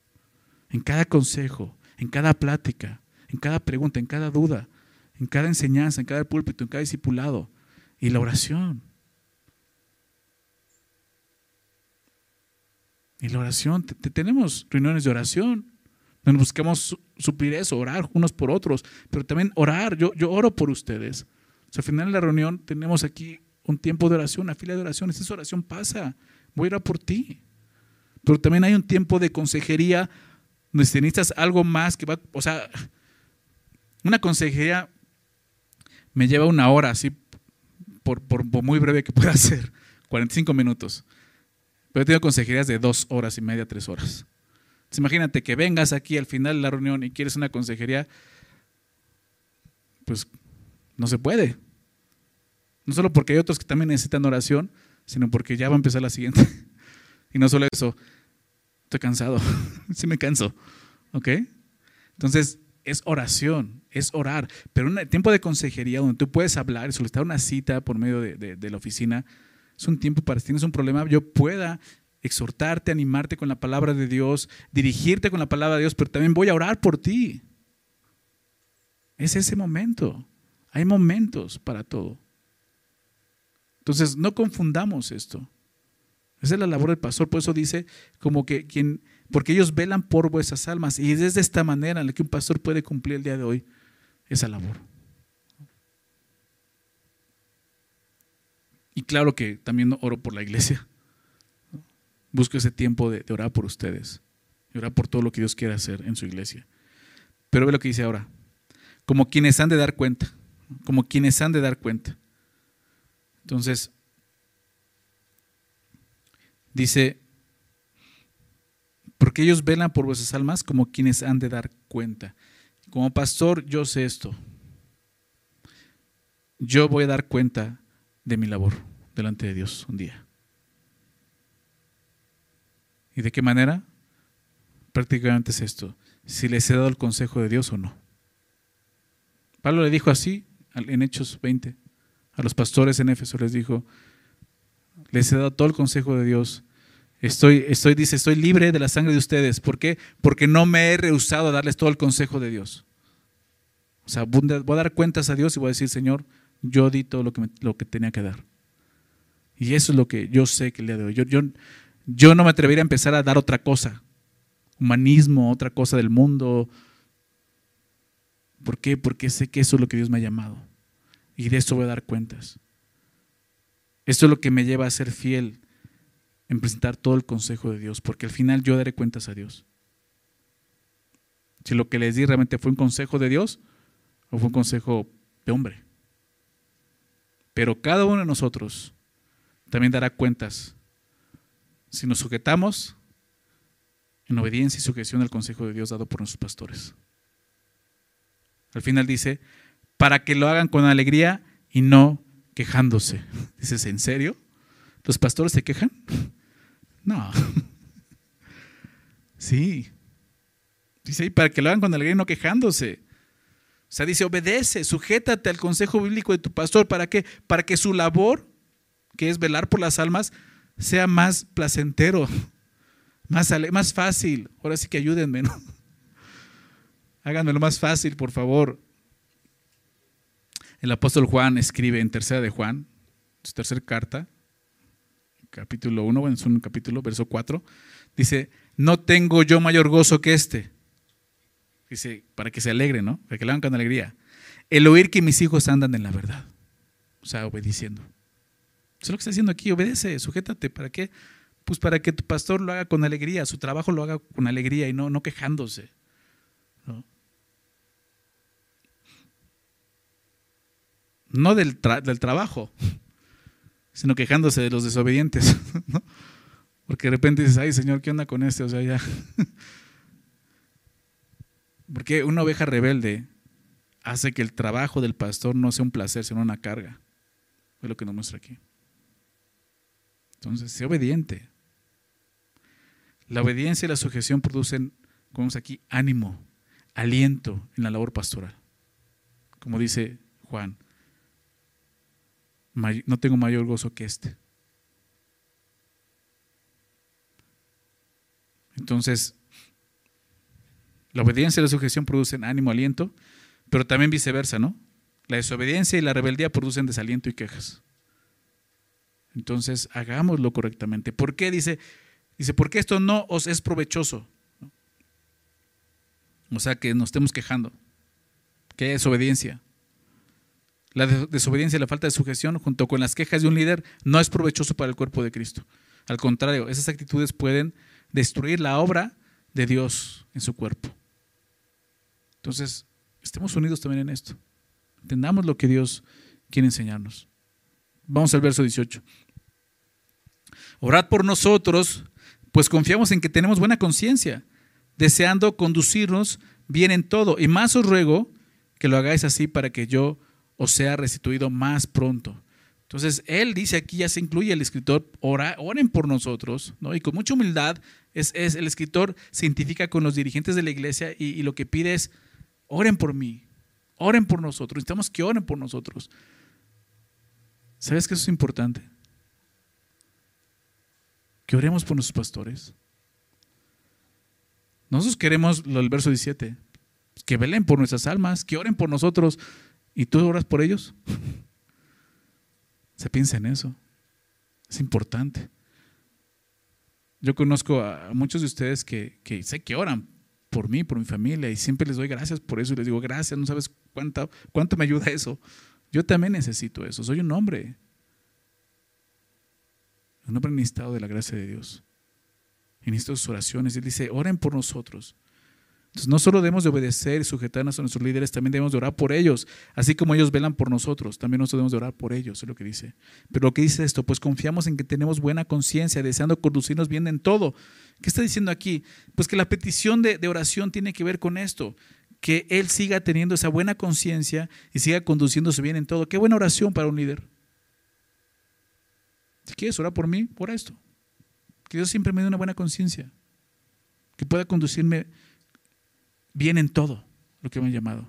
S1: En cada consejo, en cada plática, en cada pregunta, en cada duda, en cada enseñanza, en cada púlpito, en cada discipulado. Y la oración. Y la oración, tenemos reuniones de oración, buscamos suplir eso, orar unos por otros, pero también orar, yo, yo oro por ustedes. al final de la reunión tenemos aquí un tiempo de oración, una fila de oración, esa oración pasa, voy a orar por ti. Pero también hay un tiempo de consejería donde necesitas algo más que va, o sea, una consejería me lleva una hora, así, por, por muy breve que pueda ser, 45 minutos. Pero he tenido consejerías de dos horas y media, tres horas. Imagínate que vengas aquí al final de la reunión y quieres una consejería, pues no se puede. No solo porque hay otros que también necesitan oración, sino porque ya va a empezar la siguiente. y no solo eso, estoy cansado, sí me canso. ¿Ok? Entonces, es oración, es orar. Pero un tiempo de consejería donde tú puedes hablar y solicitar una cita por medio de la oficina, es un tiempo para si tienes un problema, yo pueda exhortarte, animarte con la palabra de Dios, dirigirte con la palabra de Dios, pero también voy a orar por ti. Es ese momento. Hay momentos para todo. Entonces, no confundamos esto. Esa es la labor del pastor, por eso dice como que quien, porque ellos velan por vuestras almas y es de esta manera en la que un pastor puede cumplir el día de hoy esa labor. Y claro que también oro por la iglesia. Busco ese tiempo de, orar por ustedes, de orar por todo lo que Dios quiere hacer en su iglesia. Pero ve lo que dice ahora. Como quienes han de dar cuenta. Como quienes han de dar cuenta. Entonces, dice, porque ellos velan por vuestras almas como quienes han de dar cuenta. Como pastor, yo sé esto. Yo voy a dar cuenta de mi labor delante de Dios un día. ¿Y de qué manera? Prácticamente es esto, si les he dado el consejo de Dios o no. Pablo le dijo así en Hechos 20, a los pastores en Éfeso les dijo, les he dado todo el consejo de Dios. Estoy, estoy, dice, estoy libre de la sangre de ustedes. ¿Por qué? Porque no me he rehusado a darles todo el consejo de Dios. O sea, voy a dar cuentas a Dios y voy a decir, Señor, yo di todo lo que, lo que tenía que dar. Y eso es lo que yo sé que de hoy. Yo, yo, yo no me atrevería a empezar a dar otra cosa. Humanismo, otra cosa del mundo. ¿Por qué? Porque sé que eso es lo que Dios me ha llamado. Y de eso voy a dar cuentas. Esto es lo que me lleva a ser fiel en presentar todo el consejo de Dios, porque al final yo daré cuentas a Dios. Si lo que les di realmente fue un consejo de Dios o fue un consejo de hombre. Pero cada uno de nosotros también dará cuentas si nos sujetamos en obediencia y sujeción al consejo de Dios dado por nuestros pastores. Al final dice, para que lo hagan con alegría y no quejándose. Dices, ¿en serio? ¿Los pastores se quejan? No. Sí. Dice, para que lo hagan con alegría y no quejándose. O sea, dice, obedece, sujétate al consejo bíblico de tu pastor. ¿Para qué? Para que su labor, que es velar por las almas, sea más placentero, más, más fácil. Ahora sí que ayúdenme, ¿no? Háganmelo más fácil, por favor. El apóstol Juan escribe en tercera de Juan, su tercera carta, capítulo 1, bueno, es un capítulo, verso 4, dice, no tengo yo mayor gozo que este Dice, para que se alegre, ¿no? Para que le hagan con alegría. El oír que mis hijos andan en la verdad. O sea, obedeciendo. Es lo que está haciendo aquí. Obedece, sujétate. ¿Para qué? Pues para que tu pastor lo haga con alegría, su trabajo lo haga con alegría y no, no quejándose. No, del, trabajo, sino quejándose de los desobedientes. Porque de repente dices, ay Señor, ¿qué onda con este? O sea, ya Porque una oveja rebelde hace que el trabajo del pastor no sea un placer, sino una carga. Es lo que nos muestra aquí. Entonces, sé obediente. La obediencia y la sujeción producen, como vemos aquí, ánimo. aliento en la labor pastoral. Como dice Juan, no tengo mayor gozo que este. Entonces, la obediencia y la sujeción producen ánimo, aliento, pero también viceversa, ¿no? La desobediencia y la rebeldía producen desaliento y quejas. Entonces, hagámoslo correctamente. ¿Por qué? Dice, dice, porque esto no os es provechoso. O sea, que nos estemos quejando. Que es desobediencia. La desobediencia y la falta de sujeción, junto con las quejas de un líder, no es provechoso para el cuerpo de Cristo. Al contrario, esas actitudes pueden destruir la obra de Dios en su cuerpo. Entonces, estemos unidos también en esto. Entendamos lo que Dios quiere enseñarnos. Vamos al verso 18. Orad por nosotros, pues confiamos en que tenemos buena conciencia, deseando conducirnos bien en todo. Y más os ruego que lo hagáis así para que yo os sea restituido más pronto. Entonces, él dice aquí, ya se incluye el escritor, ora, oren por nosotros, ¿no? Y con mucha humildad, es, el escritor se identifica con los dirigentes de la iglesia y, lo que pide es, oren por mí, oren por nosotros, necesitamos que oren por nosotros. ¿Sabes que eso es importante? Que oremos por nuestros pastores. Nosotros queremos, el verso 17, que velen por nuestras almas, que oren por nosotros. ¿Y tú oras por ellos? Se piensa en eso. Es importante. Yo conozco a muchos de ustedes que, sé que oran por mí, por mi familia, y siempre les doy gracias por eso y les digo, gracias, no sabes cuánto me ayuda eso. Yo también necesito eso, soy un hombre. Un hombre necesitado de la gracia de Dios. Necesito sus oraciones. Él dice, oren por nosotros no solo debemos de obedecer y sujetarnos a nuestros líderes, también debemos de orar por ellos, así como ellos velan por nosotros, también nosotros debemos de orar por ellos, es lo que dice. Pero lo que dice esto, pues confiamos en que tenemos buena conciencia, deseando conducirnos bien en todo. ¿Qué está diciendo aquí? Pues que la petición de, de oración tiene que ver con esto, que él siga teniendo esa buena conciencia y siga conduciéndose bien en todo. Qué buena oración para un líder. Si quieres orar por mí, por esto. Que Dios siempre me dé una buena conciencia, que pueda conducirme bien en todo lo que me han llamado.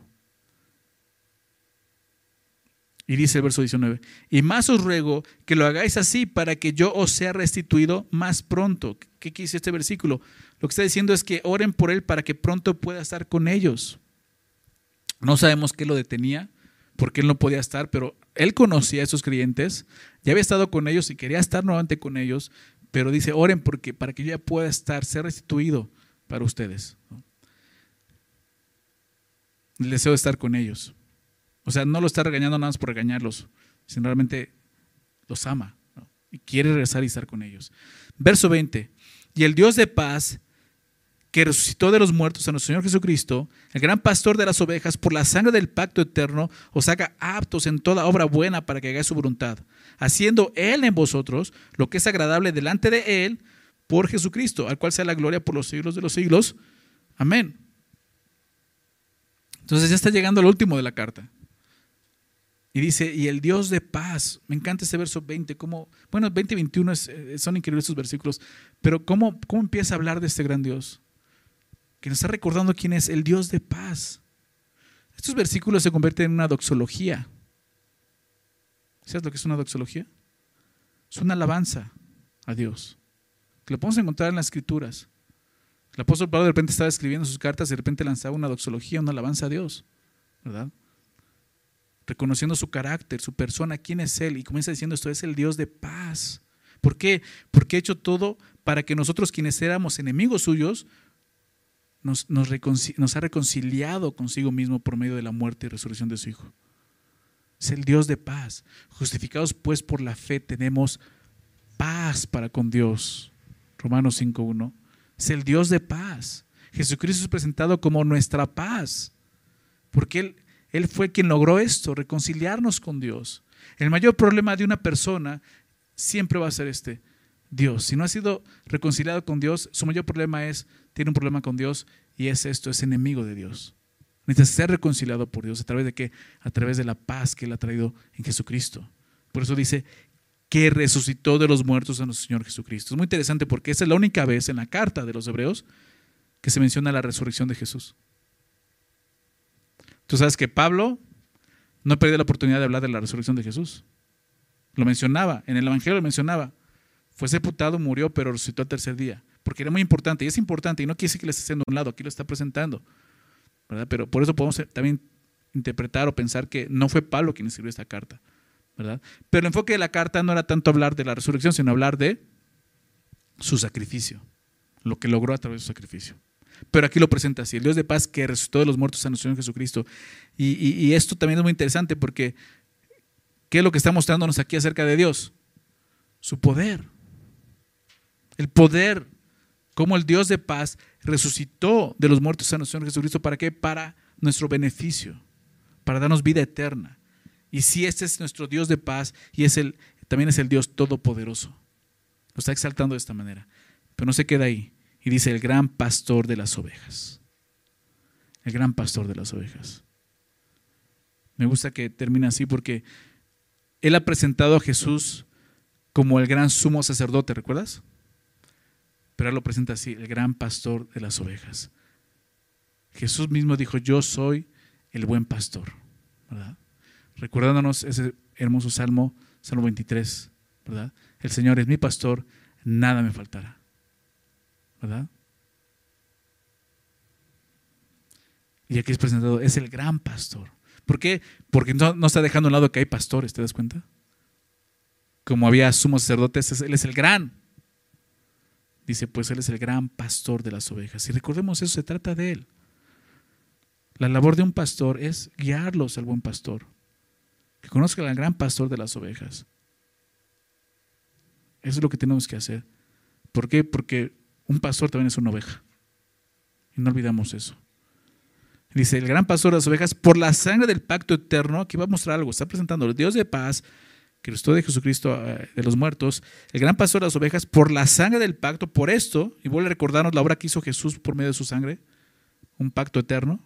S1: Y dice el verso 19, y más os ruego que lo hagáis así para que yo os sea restituido más pronto. ¿Qué dice este versículo? Lo que está diciendo es que oren por él para que pronto pueda estar con ellos. No sabemos qué lo detenía, porque él no podía estar, pero él conocía a esos creyentes, ya había estado con ellos y quería estar nuevamente con ellos, pero dice, oren porque, para que yo ya pueda estar, ser restituido para ustedes el deseo de estar con ellos. O sea, no lo está regañando nada más por regañarlos, sino realmente los ama y quiere regresar y estar con ellos. Verso 20. Y el Dios de paz, que resucitó de los muertos a nuestro Señor Jesucristo, el gran pastor de las ovejas, por la sangre del pacto eterno, os haga aptos en toda obra buena para que hagáis su voluntad, haciendo Él en vosotros lo que es agradable delante de Él por Jesucristo, al cual sea la gloria por los siglos de los siglos. Amén. Entonces ya está llegando al último de la carta. Y dice, y el Dios de paz, me encanta ese verso 20, como, bueno, 20 y 21 eh, son increíbles esos versículos, pero ¿cómo, ¿cómo empieza a hablar de este gran Dios? Que nos está recordando quién es el Dios de paz. Estos versículos se convierten en una doxología. ¿Sabes lo que es una doxología? Es una alabanza a Dios, lo podemos encontrar en las escrituras. El apóstol Pablo de repente estaba escribiendo sus cartas y de repente lanzaba una doxología, una alabanza a Dios, ¿verdad? Reconociendo su carácter, su persona, quién es Él. Y comienza diciendo esto, es el Dios de paz. ¿Por qué? Porque ha hecho todo para que nosotros quienes éramos enemigos suyos, nos, ha reconciliado consigo mismo por medio de la muerte y resurrección de su Hijo. Es el Dios de paz. Justificados pues por la fe tenemos paz para con Dios. Romanos 5.1 es el Dios de paz. Jesucristo es presentado como nuestra paz, porque Él, Él fue quien logró esto, reconciliarnos con Dios. El mayor problema de una persona siempre va a ser este, Dios. Si no ha sido reconciliado con Dios, su mayor problema es, tiene un problema con Dios y es esto, es enemigo de Dios. Necesita ser reconciliado por Dios. ¿A través de qué? A través de la paz que Él ha traído en Jesucristo. Por eso dice, que resucitó de los muertos a nuestro Señor Jesucristo. Es muy interesante porque esa es la única vez en la carta de los hebreos que se menciona la resurrección de Jesús. Tú sabes que Pablo no perdió la oportunidad de hablar de la resurrección de Jesús. Lo mencionaba, en el Evangelio lo mencionaba. Fue sepultado, murió, pero resucitó al tercer día. Porque era muy importante, y es importante, y no quiere decir que le esté haciendo un lado, aquí lo está presentando. ¿verdad? Pero por eso podemos también interpretar o pensar que no fue Pablo quien escribió esta carta. ¿verdad? Pero el enfoque de la carta no era tanto hablar de la resurrección, sino hablar de su sacrificio, lo que logró a través de su sacrificio. Pero aquí lo presenta así, el Dios de paz que resucitó de los muertos a nuestro Señor Jesucristo. Y, y esto también es muy interesante porque, ¿qué es lo que está mostrándonos aquí acerca de Dios? Su poder. El poder, como el Dios de paz resucitó de los muertos a nuestro Señor Jesucristo. ¿Para qué? Para nuestro beneficio, para darnos vida eterna. Y si este es nuestro Dios de paz y es el, también es el Dios todopoderoso. Lo está exaltando de esta manera. Pero no se queda ahí. Y dice el gran pastor de las ovejas. El gran pastor de las ovejas. Me gusta que termine así porque él ha presentado a Jesús como el gran sumo sacerdote, ¿recuerdas? Pero él lo presenta así, el gran pastor de las ovejas. Jesús mismo dijo, yo soy el buen pastor, ¿verdad? recordándonos ese hermoso salmo, Salmo 23, ¿verdad? El Señor es mi pastor, nada me faltará, ¿verdad? Y aquí es presentado, es el gran pastor. ¿Por qué? Porque no, no está dejando a un lado que hay pastores, ¿te das cuenta? Como había sumos sacerdotes, él es el gran. Dice, pues él es el gran pastor de las ovejas. Y recordemos eso, se trata de él. La labor de un pastor es guiarlos al buen pastor que conozca al gran pastor de las ovejas. Eso es lo que tenemos que hacer. ¿Por qué? Porque un pastor también es una oveja. Y no olvidamos eso. Dice, el gran pastor de las ovejas, por la sangre del pacto eterno, aquí va a mostrar algo, está presentando el Dios de paz, Cristo de Jesucristo eh, de los muertos, el gran pastor de las ovejas, por la sangre del pacto, por esto, y vuelve a recordarnos la obra que hizo Jesús por medio de su sangre, un pacto eterno,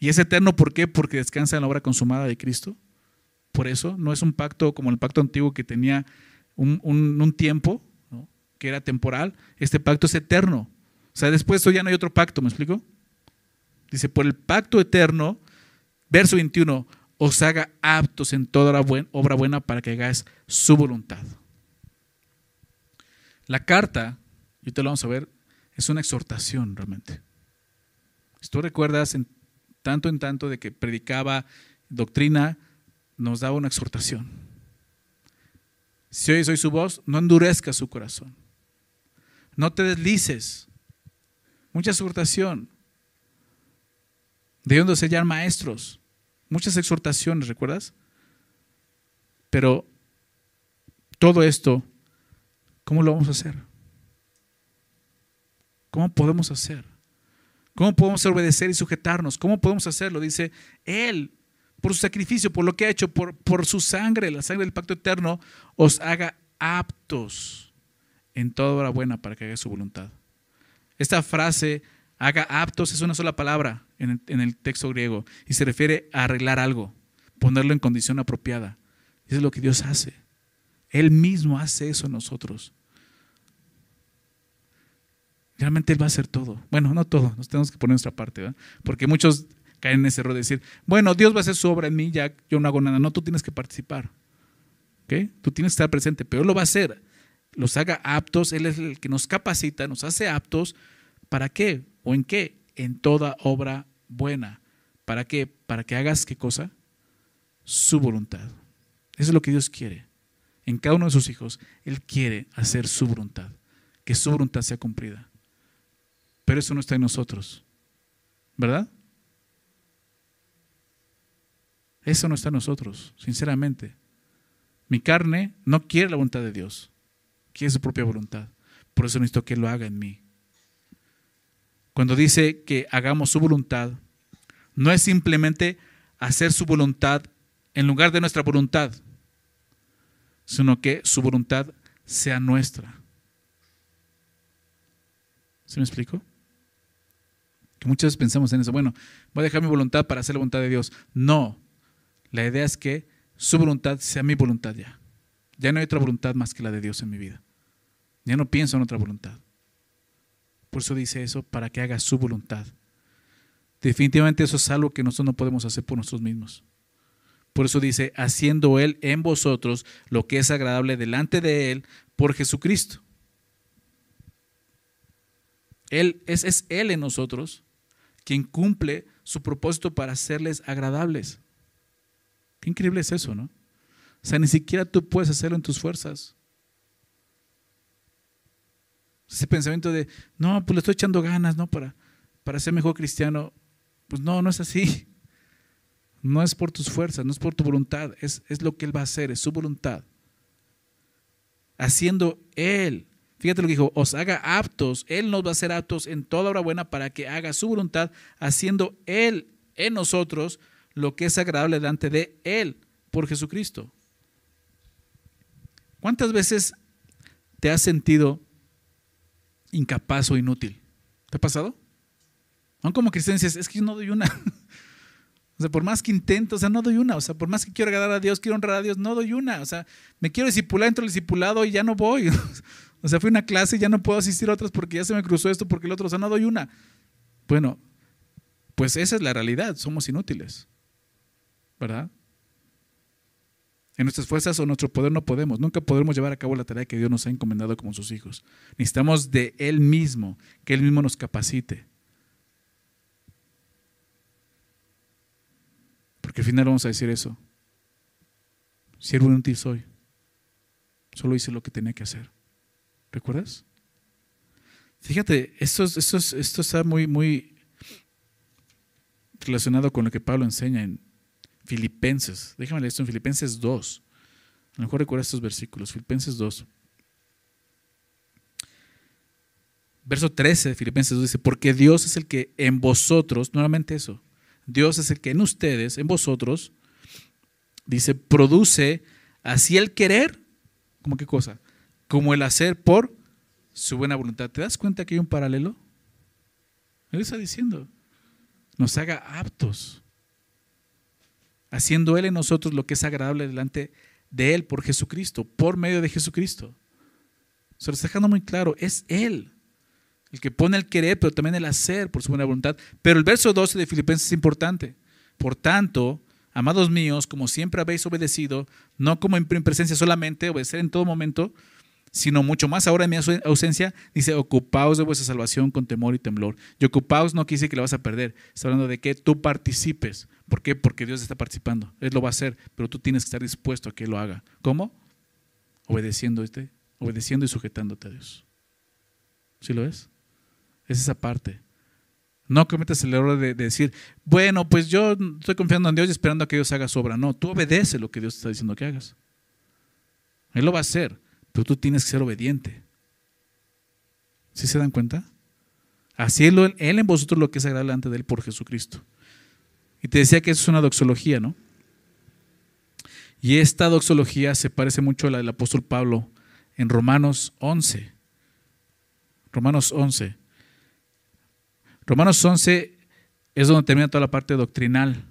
S1: y es eterno, ¿por qué? Porque descansa en la obra consumada de Cristo. Por eso no es un pacto como el pacto antiguo que tenía un, tiempo, que era temporal. Este pacto es eterno. O sea, después de eso ya no hay otro pacto, ¿me explico? Dice, por el pacto eterno, verso 21, os haga aptos en toda obra buena para que hagáis su voluntad. La carta, y te lo vamos a ver, es una exhortación realmente. Si tú recuerdas en tanto en tanto de que predicaba doctrina, nos daba una exhortación. Si hoy soy su voz, no endurezca su corazón. No te deslices. Mucha exhortación. Debiendo sellar maestros. Muchas exhortaciones, ¿recuerdas? Pero todo esto, ¿cómo lo vamos a hacer? ¿Cómo podemos hacer? ¿Cómo podemos obedecer y sujetarnos? ¿Cómo podemos hacerlo? Dice, Él, por su sacrificio, por lo que ha hecho, por, por su sangre, la sangre del pacto eterno, os haga aptos en toda obra buena para que haga su voluntad. Esta frase, haga aptos, es una sola palabra en el, texto griego y se refiere a arreglar algo, ponerlo en condición apropiada. Eso es lo que Dios hace. Él mismo hace eso en nosotros. Realmente Él va a hacer todo. Bueno, no todo, nos tenemos que poner nuestra parte, ¿verdad? Porque muchos caen en ese error de decir, bueno, Dios va a hacer su obra en mí, ya yo no hago nada. No, tú tienes que participar. ¿Ok? Tú tienes que estar presente, pero Él lo va a hacer. Los haga aptos, Él es el que nos capacita, nos hace aptos. ¿Para qué? ¿O en qué? En toda obra buena. ¿Para qué? Para que hagas qué cosa? Su voluntad. Eso es lo que Dios quiere. En cada uno de sus hijos, Él quiere hacer su voluntad. Que su voluntad sea cumplida. Pero eso no está en nosotros. ¿Verdad? Eso no está en nosotros, sinceramente. Mi carne no quiere la voluntad de Dios, quiere su propia voluntad. Por eso necesito que Él lo haga en mí. Cuando dice que hagamos su voluntad, no es simplemente hacer su voluntad en lugar de nuestra voluntad, sino que su voluntad sea nuestra. ¿Se me explico? Que muchas veces pensamos en eso. Bueno, voy a dejar mi voluntad para hacer la voluntad de Dios. No. La idea es que su voluntad sea mi voluntad ya. Ya no hay otra voluntad más que la de Dios en mi vida. Ya no pienso en otra voluntad. Por eso dice eso, para que haga su voluntad. Definitivamente eso es algo que nosotros no podemos hacer por nosotros mismos. Por eso dice, haciendo Él en vosotros lo que es agradable delante de Él por Jesucristo. Él es, es Él en nosotros quien cumple su propósito para hacerles agradables. Qué increíble es eso, ¿no? O sea, ni siquiera tú puedes hacerlo en tus fuerzas. Ese pensamiento de, no, pues le estoy echando ganas, ¿no? Para, para ser mejor cristiano. Pues no, no es así. No es por tus fuerzas, no es por tu voluntad, es, es lo que Él va a hacer, es su voluntad. Haciendo Él, fíjate lo que dijo, os haga aptos, Él nos va a hacer aptos en toda obra buena para que haga su voluntad, haciendo Él en nosotros lo que es agradable delante de Él por Jesucristo. ¿Cuántas veces te has sentido incapaz o inútil? ¿Te ha pasado? Aún como cristiano dices, es que yo no doy una. o sea, por más que intento, o sea, no doy una. O sea, por más que quiero agradar a Dios, quiero honrar a Dios, no doy una. O sea, me quiero discipular dentro del discipulado y ya no voy. o sea, fui a una clase y ya no puedo asistir a otras porque ya se me cruzó esto, porque el otro, o sea, no doy una. Bueno, pues esa es la realidad, somos inútiles. ¿Verdad? En nuestras fuerzas o nuestro poder no podemos. Nunca podremos llevar a cabo la tarea que Dios nos ha encomendado como sus hijos. Necesitamos de Él mismo, que Él mismo nos capacite. Porque al final vamos a decir eso. Siervo inútil soy. Solo hice lo que tenía que hacer. ¿Recuerdas? Fíjate, esto, esto, está muy, muy relacionado con lo que Pablo enseña en Filipenses. Déjame leer esto en Filipenses 2. A lo mejor recuerda estos versículos. Filipenses 2. Verso 13 de Filipenses 2 dice, porque Dios es el que en vosotros, nuevamente eso, Dios es el que en ustedes, en vosotros, dice, produce así el querer, ¿como qué cosa? Como el hacer por su buena voluntad. ¿Te das cuenta que hay un paralelo? Él está diciendo, nos haga aptos haciendo Él en nosotros lo que es agradable delante de Él por Jesucristo, por medio de Jesucristo. Se lo está dejando muy claro, es Él el que pone el querer, pero también el hacer por su buena voluntad. Pero el verso 12 de Filipenses es importante. Por tanto, amados míos, como siempre habéis obedecido, no como en presencia solamente, obedecer en todo momento, sino mucho más ahora en mi ausencia, dice, ocupaos de vuestra salvación con temor y temblor. Y ocupaos no decir que la vas a perder, está hablando de que tú participes. ¿Por qué? Porque Dios está participando, Él lo va a hacer, pero tú tienes que estar dispuesto a que Él lo haga. ¿Cómo? Obedeciendo, este, obedeciendo y sujetándote a Dios. ¿Sí lo ves? Es esa parte. No cometas el error de, de, decir, bueno, pues yo estoy confiando en Dios y esperando a que Dios haga su obra. No, tú obedece lo que Dios está diciendo que hagas. Él lo va a hacer pero tú tienes que ser obediente. ¿Sí se dan cuenta? Así Él, él en vosotros lo que es agradable delante de Él por Jesucristo. Y te decía que eso es una doxología, ¿no? Y esta doxología se parece mucho a la del apóstol Pablo en Romanos 11. Romanos 11. Romanos 11 es donde termina toda la parte doctrinal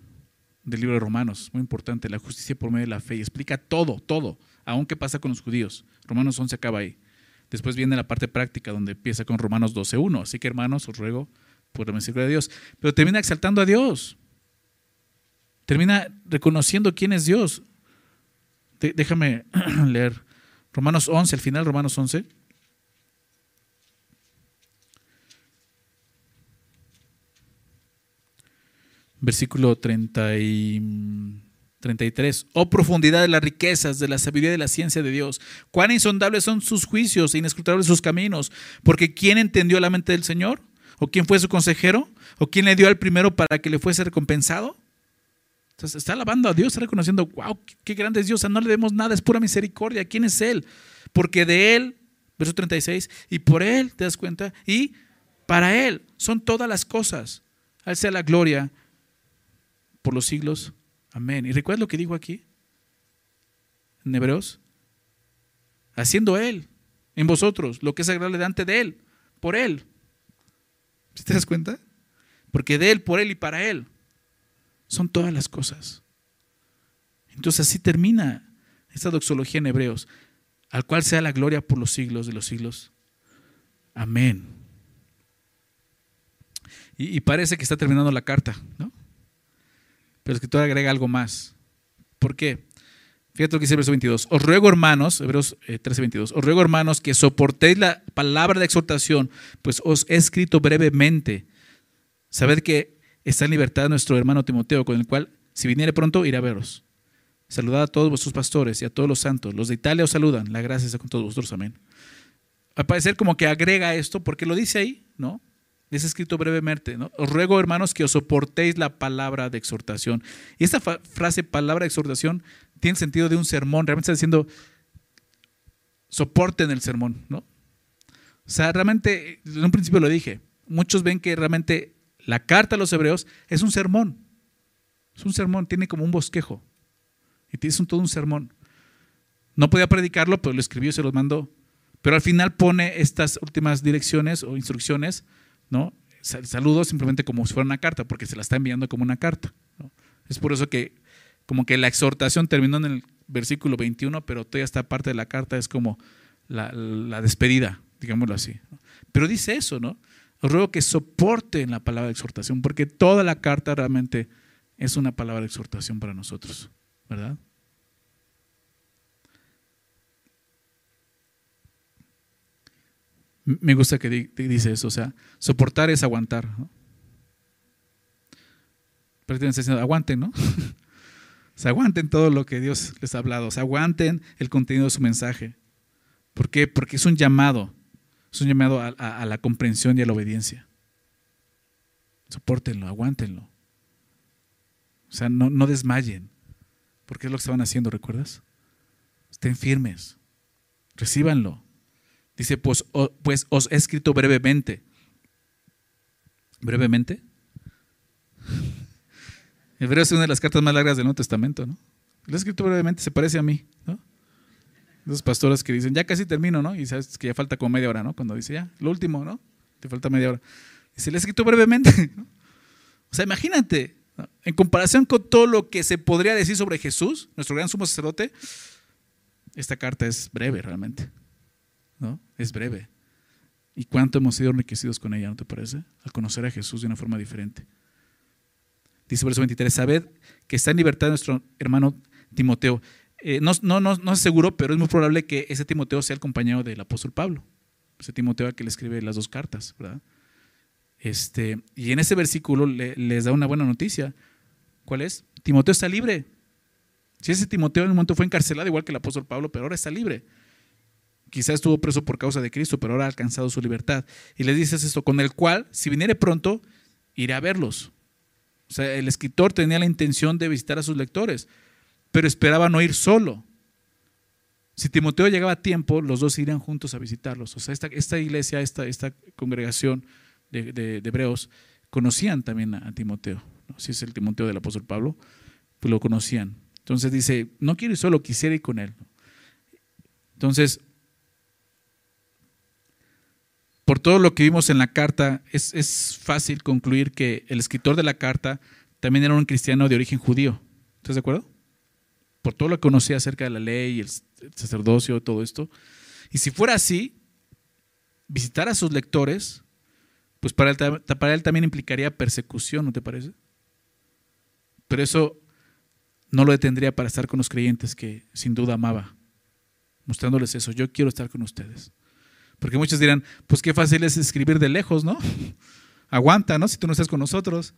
S1: del libro de Romanos. Muy importante, la justicia por medio de la fe. Y explica todo, todo aún qué pasa con los judíos. Romanos 11 acaba ahí. Después viene la parte práctica donde empieza con Romanos 12.1. Así que hermanos, os ruego por la misericordia de Dios. Pero termina exaltando a Dios. Termina reconociendo quién es Dios. déjame leer Romanos 11, al final Romanos 11. Versículo 30 y 33. Oh profundidad de las riquezas, de la sabiduría de la ciencia de Dios. Cuán insondables son sus juicios e inescrutables sus caminos. Porque ¿quién entendió la mente del Señor? ¿O quién fue su consejero? ¿O quién le dio al primero para que le fuese recompensado? Entonces está alabando a Dios, está reconociendo, wow, qué grande es Dios. No le demos nada, es pura misericordia. ¿Quién es Él? Porque de Él, verso 36, y por Él, ¿te das cuenta? Y para Él son todas las cosas. A Él sea la gloria por los siglos Amén. ¿Y recuerda lo que dijo aquí? En Hebreos. Haciendo Él en vosotros lo que es agradable delante de Él, por Él. te das cuenta? Porque de Él, por Él y para Él son todas las cosas. Entonces así termina esta doxología en Hebreos, al cual sea la gloria por los siglos de los siglos. Amén. Y, parece que está terminando la carta, ¿no? Pero el escritor agrega algo más. ¿Por qué? Fíjate lo que dice el verso 22. Os ruego, hermanos, Hebreos 13, eh, 22, os ruego, hermanos, que soportéis la palabra de exhortación, pues os he escrito brevemente. Sabed que está en libertad nuestro hermano Timoteo, con el cual, si viniere pronto, irá a veros. Saludad a todos vuestros pastores y a todos los santos. Los de Italia os saludan. La gracia sea con todos vosotros. Amén. Al parecer como que agrega esto, porque lo dice ahí, ¿no? Es escrito brevemente, ¿no? Os ruego, hermanos, que os soportéis la palabra de exhortación. Y esta frase, palabra de exhortación, tiene sentido de un sermón. Realmente está diciendo, soporten el sermón, ¿no? O sea, realmente, en un principio lo dije, muchos ven que realmente la carta a los hebreos es un sermón. Es un sermón, tiene como un bosquejo. Y tiene todo un sermón. No podía predicarlo, pero lo escribió y se los mandó. Pero al final pone estas últimas direcciones o instrucciones ¿no? Saludos simplemente como si fuera una carta, porque se la está enviando como una carta. Es por eso que como que la exhortación terminó en el versículo 21, pero toda esta parte de la carta es como la, despedida, digámoslo así. Pero dice eso, ¿no? Os ruego que soporten la palabra de exhortación, porque toda la carta realmente es una palabra de exhortación para nosotros, ¿verdad? Me gusta que dice eso, o sea, soportar es aguantar. ¿no? Aguanten, ¿no? o sea, aguanten todo lo que Dios les ha hablado, o sea, aguanten el contenido de su mensaje. ¿Por qué? Porque es un llamado, es un llamado a, la comprensión y a la obediencia. Sopórtenlo, aguántenlo. O sea, no, no desmayen, porque es lo que estaban haciendo, ¿recuerdas? Estén firmes, recíbanlo. Dice, pues, pues os he escrito brevemente. ¿Brevemente? Hebreo es una de las cartas más largas del Nuevo Testamento, ¿no? Lo he escrito brevemente, se parece a mí, ¿no? Los pastores que dicen, ya casi termino, ¿no? Y sabes que ya falta como media hora, ¿no? Cuando dice, ya, lo último, ¿no? Te falta media hora. Dice, le he escrito brevemente. ¿no? O sea, imagínate, en comparación con todo lo que se podría decir sobre Jesús, nuestro gran sumo sacerdote, esta carta es breve realmente. ¿no? Es breve. ¿Y cuánto hemos sido enriquecidos con ella, no te parece? Al conocer a Jesús de una forma diferente. Dice verso 23, sabed que está en libertad nuestro hermano Timoteo. Eh, no, no, no, no es seguro, pero es muy probable que ese Timoteo sea el compañero del apóstol Pablo. Ese Timoteo que le escribe las dos cartas, ¿verdad? Este, y en ese versículo les da una buena noticia. ¿Cuál es? Timoteo está libre. Si ese Timoteo en un momento fue encarcelado, igual que el apóstol Pablo, pero ahora está libre quizás estuvo preso por causa de Cristo, pero ahora ha alcanzado su libertad. Y le dices esto, con el cual, si viniere pronto, iré a verlos. O sea, el escritor tenía la intención de visitar a sus lectores, pero esperaba no ir solo. Si Timoteo llegaba a tiempo, los dos irían juntos a visitarlos. O sea, esta, iglesia, esta, congregación de, hebreos, conocían también a, Timoteo. Si es el Timoteo del apóstol Pablo, pues lo conocían. Entonces dice, no quiero ir solo, quisiera ir con él. Entonces, por todo lo que vimos en la carta, es, fácil concluir que el escritor de la carta también era un cristiano de origen judío. ¿Estás de acuerdo? Por todo lo que conocía acerca de la ley, el sacerdocio, todo esto. Y si fuera así, visitar a sus lectores, pues para él, para él también implicaría persecución, ¿no te parece? Pero eso no lo detendría para estar con los creyentes que sin duda amaba, mostrándoles eso, yo quiero estar con ustedes. Porque muchos dirán, pues qué fácil es escribir de lejos, ¿no? Aguanta, ¿no? Si tú no estás con nosotros.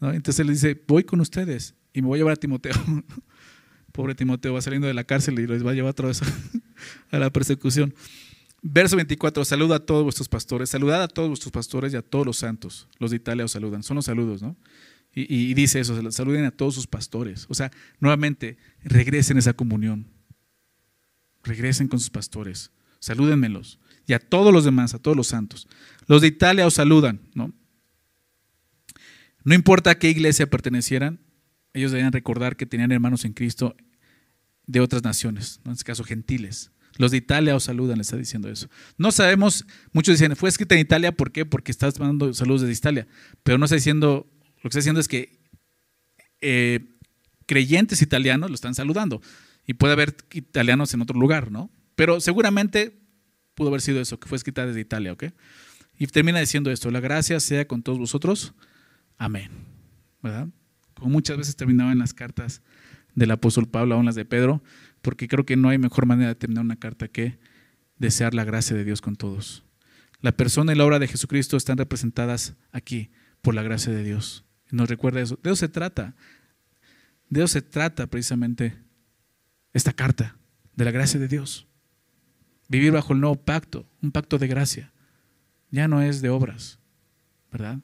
S1: Entonces él dice, voy con ustedes y me voy a llevar a Timoteo. Pobre Timoteo va saliendo de la cárcel y les va a llevar otra vez a la persecución. Verso 24, saluda a todos vuestros pastores, saludad a todos vuestros pastores y a todos los santos. Los de Italia os saludan, son los saludos, ¿no? Y, dice eso, saluden a todos sus pastores. O sea, nuevamente, regresen a esa comunión. Regresen con sus pastores, salúdenmelos y a todos los demás, a todos los santos. Los de Italia os saludan, ¿no? No importa a qué iglesia pertenecieran, ellos debían recordar que tenían hermanos en Cristo de otras naciones, en este caso gentiles. Los de Italia os saludan, le está diciendo eso. No sabemos, muchos dicen, fue escrita en Italia, ¿por qué? Porque estás mandando saludos desde Italia. Pero no está diciendo, lo que está diciendo es que eh, creyentes italianos lo están saludando. Y puede haber italianos en otro lugar, ¿no? Pero seguramente pudo haber sido eso, que fue escrita desde Italia, ¿ok? Y termina diciendo esto, la gracia sea con todos vosotros. Amén. ¿Verdad? Como muchas veces terminaba en las cartas del apóstol Pablo, aún las de Pedro, porque creo que no hay mejor manera de terminar una carta que desear la gracia de Dios con todos. La persona y la obra de Jesucristo están representadas aquí por la gracia de Dios. nos recuerda eso. De eso se trata. De eso se trata precisamente esta carta, de la gracia de Dios. Vivir bajo el nuevo pacto, un pacto de gracia. Ya no es de obras, ¿verdad?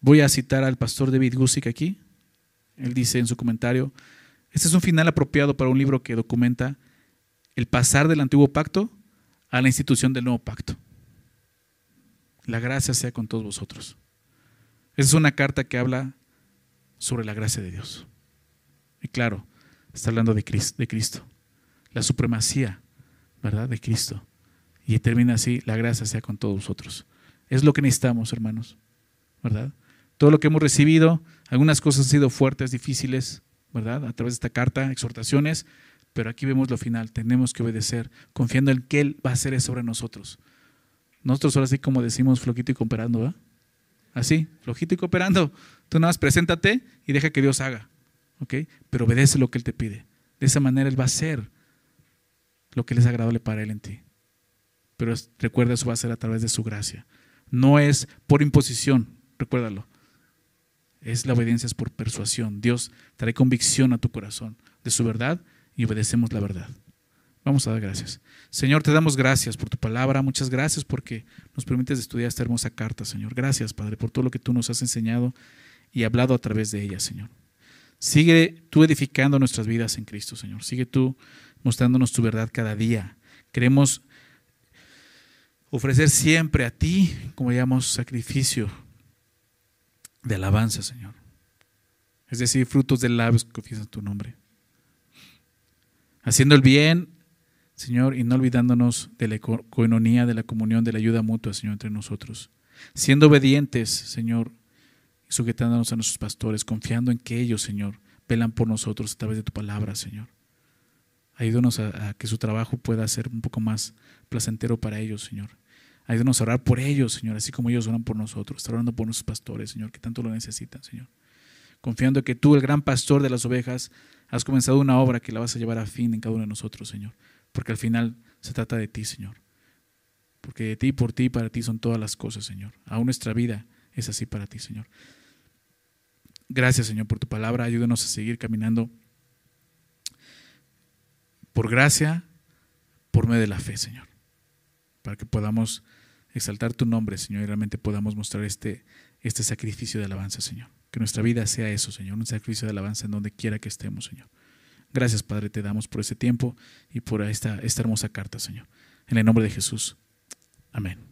S1: Voy a citar al pastor David Gusick aquí. Él dice en su comentario, este es un final apropiado para un libro que documenta el pasar del antiguo pacto a la institución del nuevo pacto. La gracia sea con todos vosotros. Esa es una carta que habla sobre la gracia de Dios. Y claro, está hablando de Cristo, la supremacía, ¿verdad? De Cristo. Y termina así, la gracia sea con todos vosotros. Es lo que necesitamos, hermanos, ¿verdad? Todo lo que hemos recibido, algunas cosas han sido fuertes, difíciles, ¿verdad? A través de esta carta, exhortaciones, pero aquí vemos lo final, tenemos que obedecer, confiando en que Él va a hacer eso sobre nosotros. Nosotros ahora sí como decimos flojito y cooperando, ¿verdad? Así, flojito y cooperando. Tú nada más preséntate y deja que Dios haga, ¿ok? Pero obedece lo que Él te pide. De esa manera Él va a hacer lo que es agradable para Él en ti. Pero recuerda, eso va a ser a través de su gracia. No es por imposición, recuérdalo. Es la obediencia, es por persuasión. Dios trae convicción a tu corazón de su verdad y obedecemos la verdad. Vamos a dar gracias. Señor, te damos gracias por tu palabra. Muchas gracias porque nos permites estudiar esta hermosa carta, Señor. Gracias, Padre, por todo lo que tú nos has enseñado y hablado a través de ella, Señor. Sigue tú edificando nuestras vidas en Cristo, Señor. Sigue tú mostrándonos tu verdad cada día. Queremos ofrecer siempre a ti, como llamamos, sacrificio de alabanza, Señor. Es decir, frutos de labios que confiesan tu nombre. Haciendo el bien, Señor, y no olvidándonos de la coinonía, de la comunión, de la ayuda mutua, Señor, entre nosotros. Siendo obedientes, Señor, y sujetándonos a nuestros pastores, confiando en que ellos, Señor, velan por nosotros a través de tu palabra, Señor. Ayúdanos a, a, que su trabajo pueda ser un poco más placentero para ellos, Señor. Ayúdanos a orar por ellos, Señor, así como ellos oran por nosotros. Está orando por nuestros pastores, Señor, que tanto lo necesitan, Señor. Confiando que tú, el gran pastor de las ovejas, has comenzado una obra que la vas a llevar a fin en cada uno de nosotros, Señor. Porque al final se trata de ti, Señor. Porque de ti, por ti y para ti son todas las cosas, Señor. Aún nuestra vida es así para ti, Señor. Gracias, Señor, por tu palabra. Ayúdanos a seguir caminando por gracia, por medio de la fe, Señor. Para que podamos exaltar tu nombre, Señor, y realmente podamos mostrar este, este sacrificio de alabanza, Señor. Que nuestra vida sea eso, Señor, un sacrificio de alabanza en donde quiera que estemos, Señor. Gracias, Padre, te damos por ese tiempo y por esta, esta hermosa carta, Señor. En el nombre de Jesús. Amén.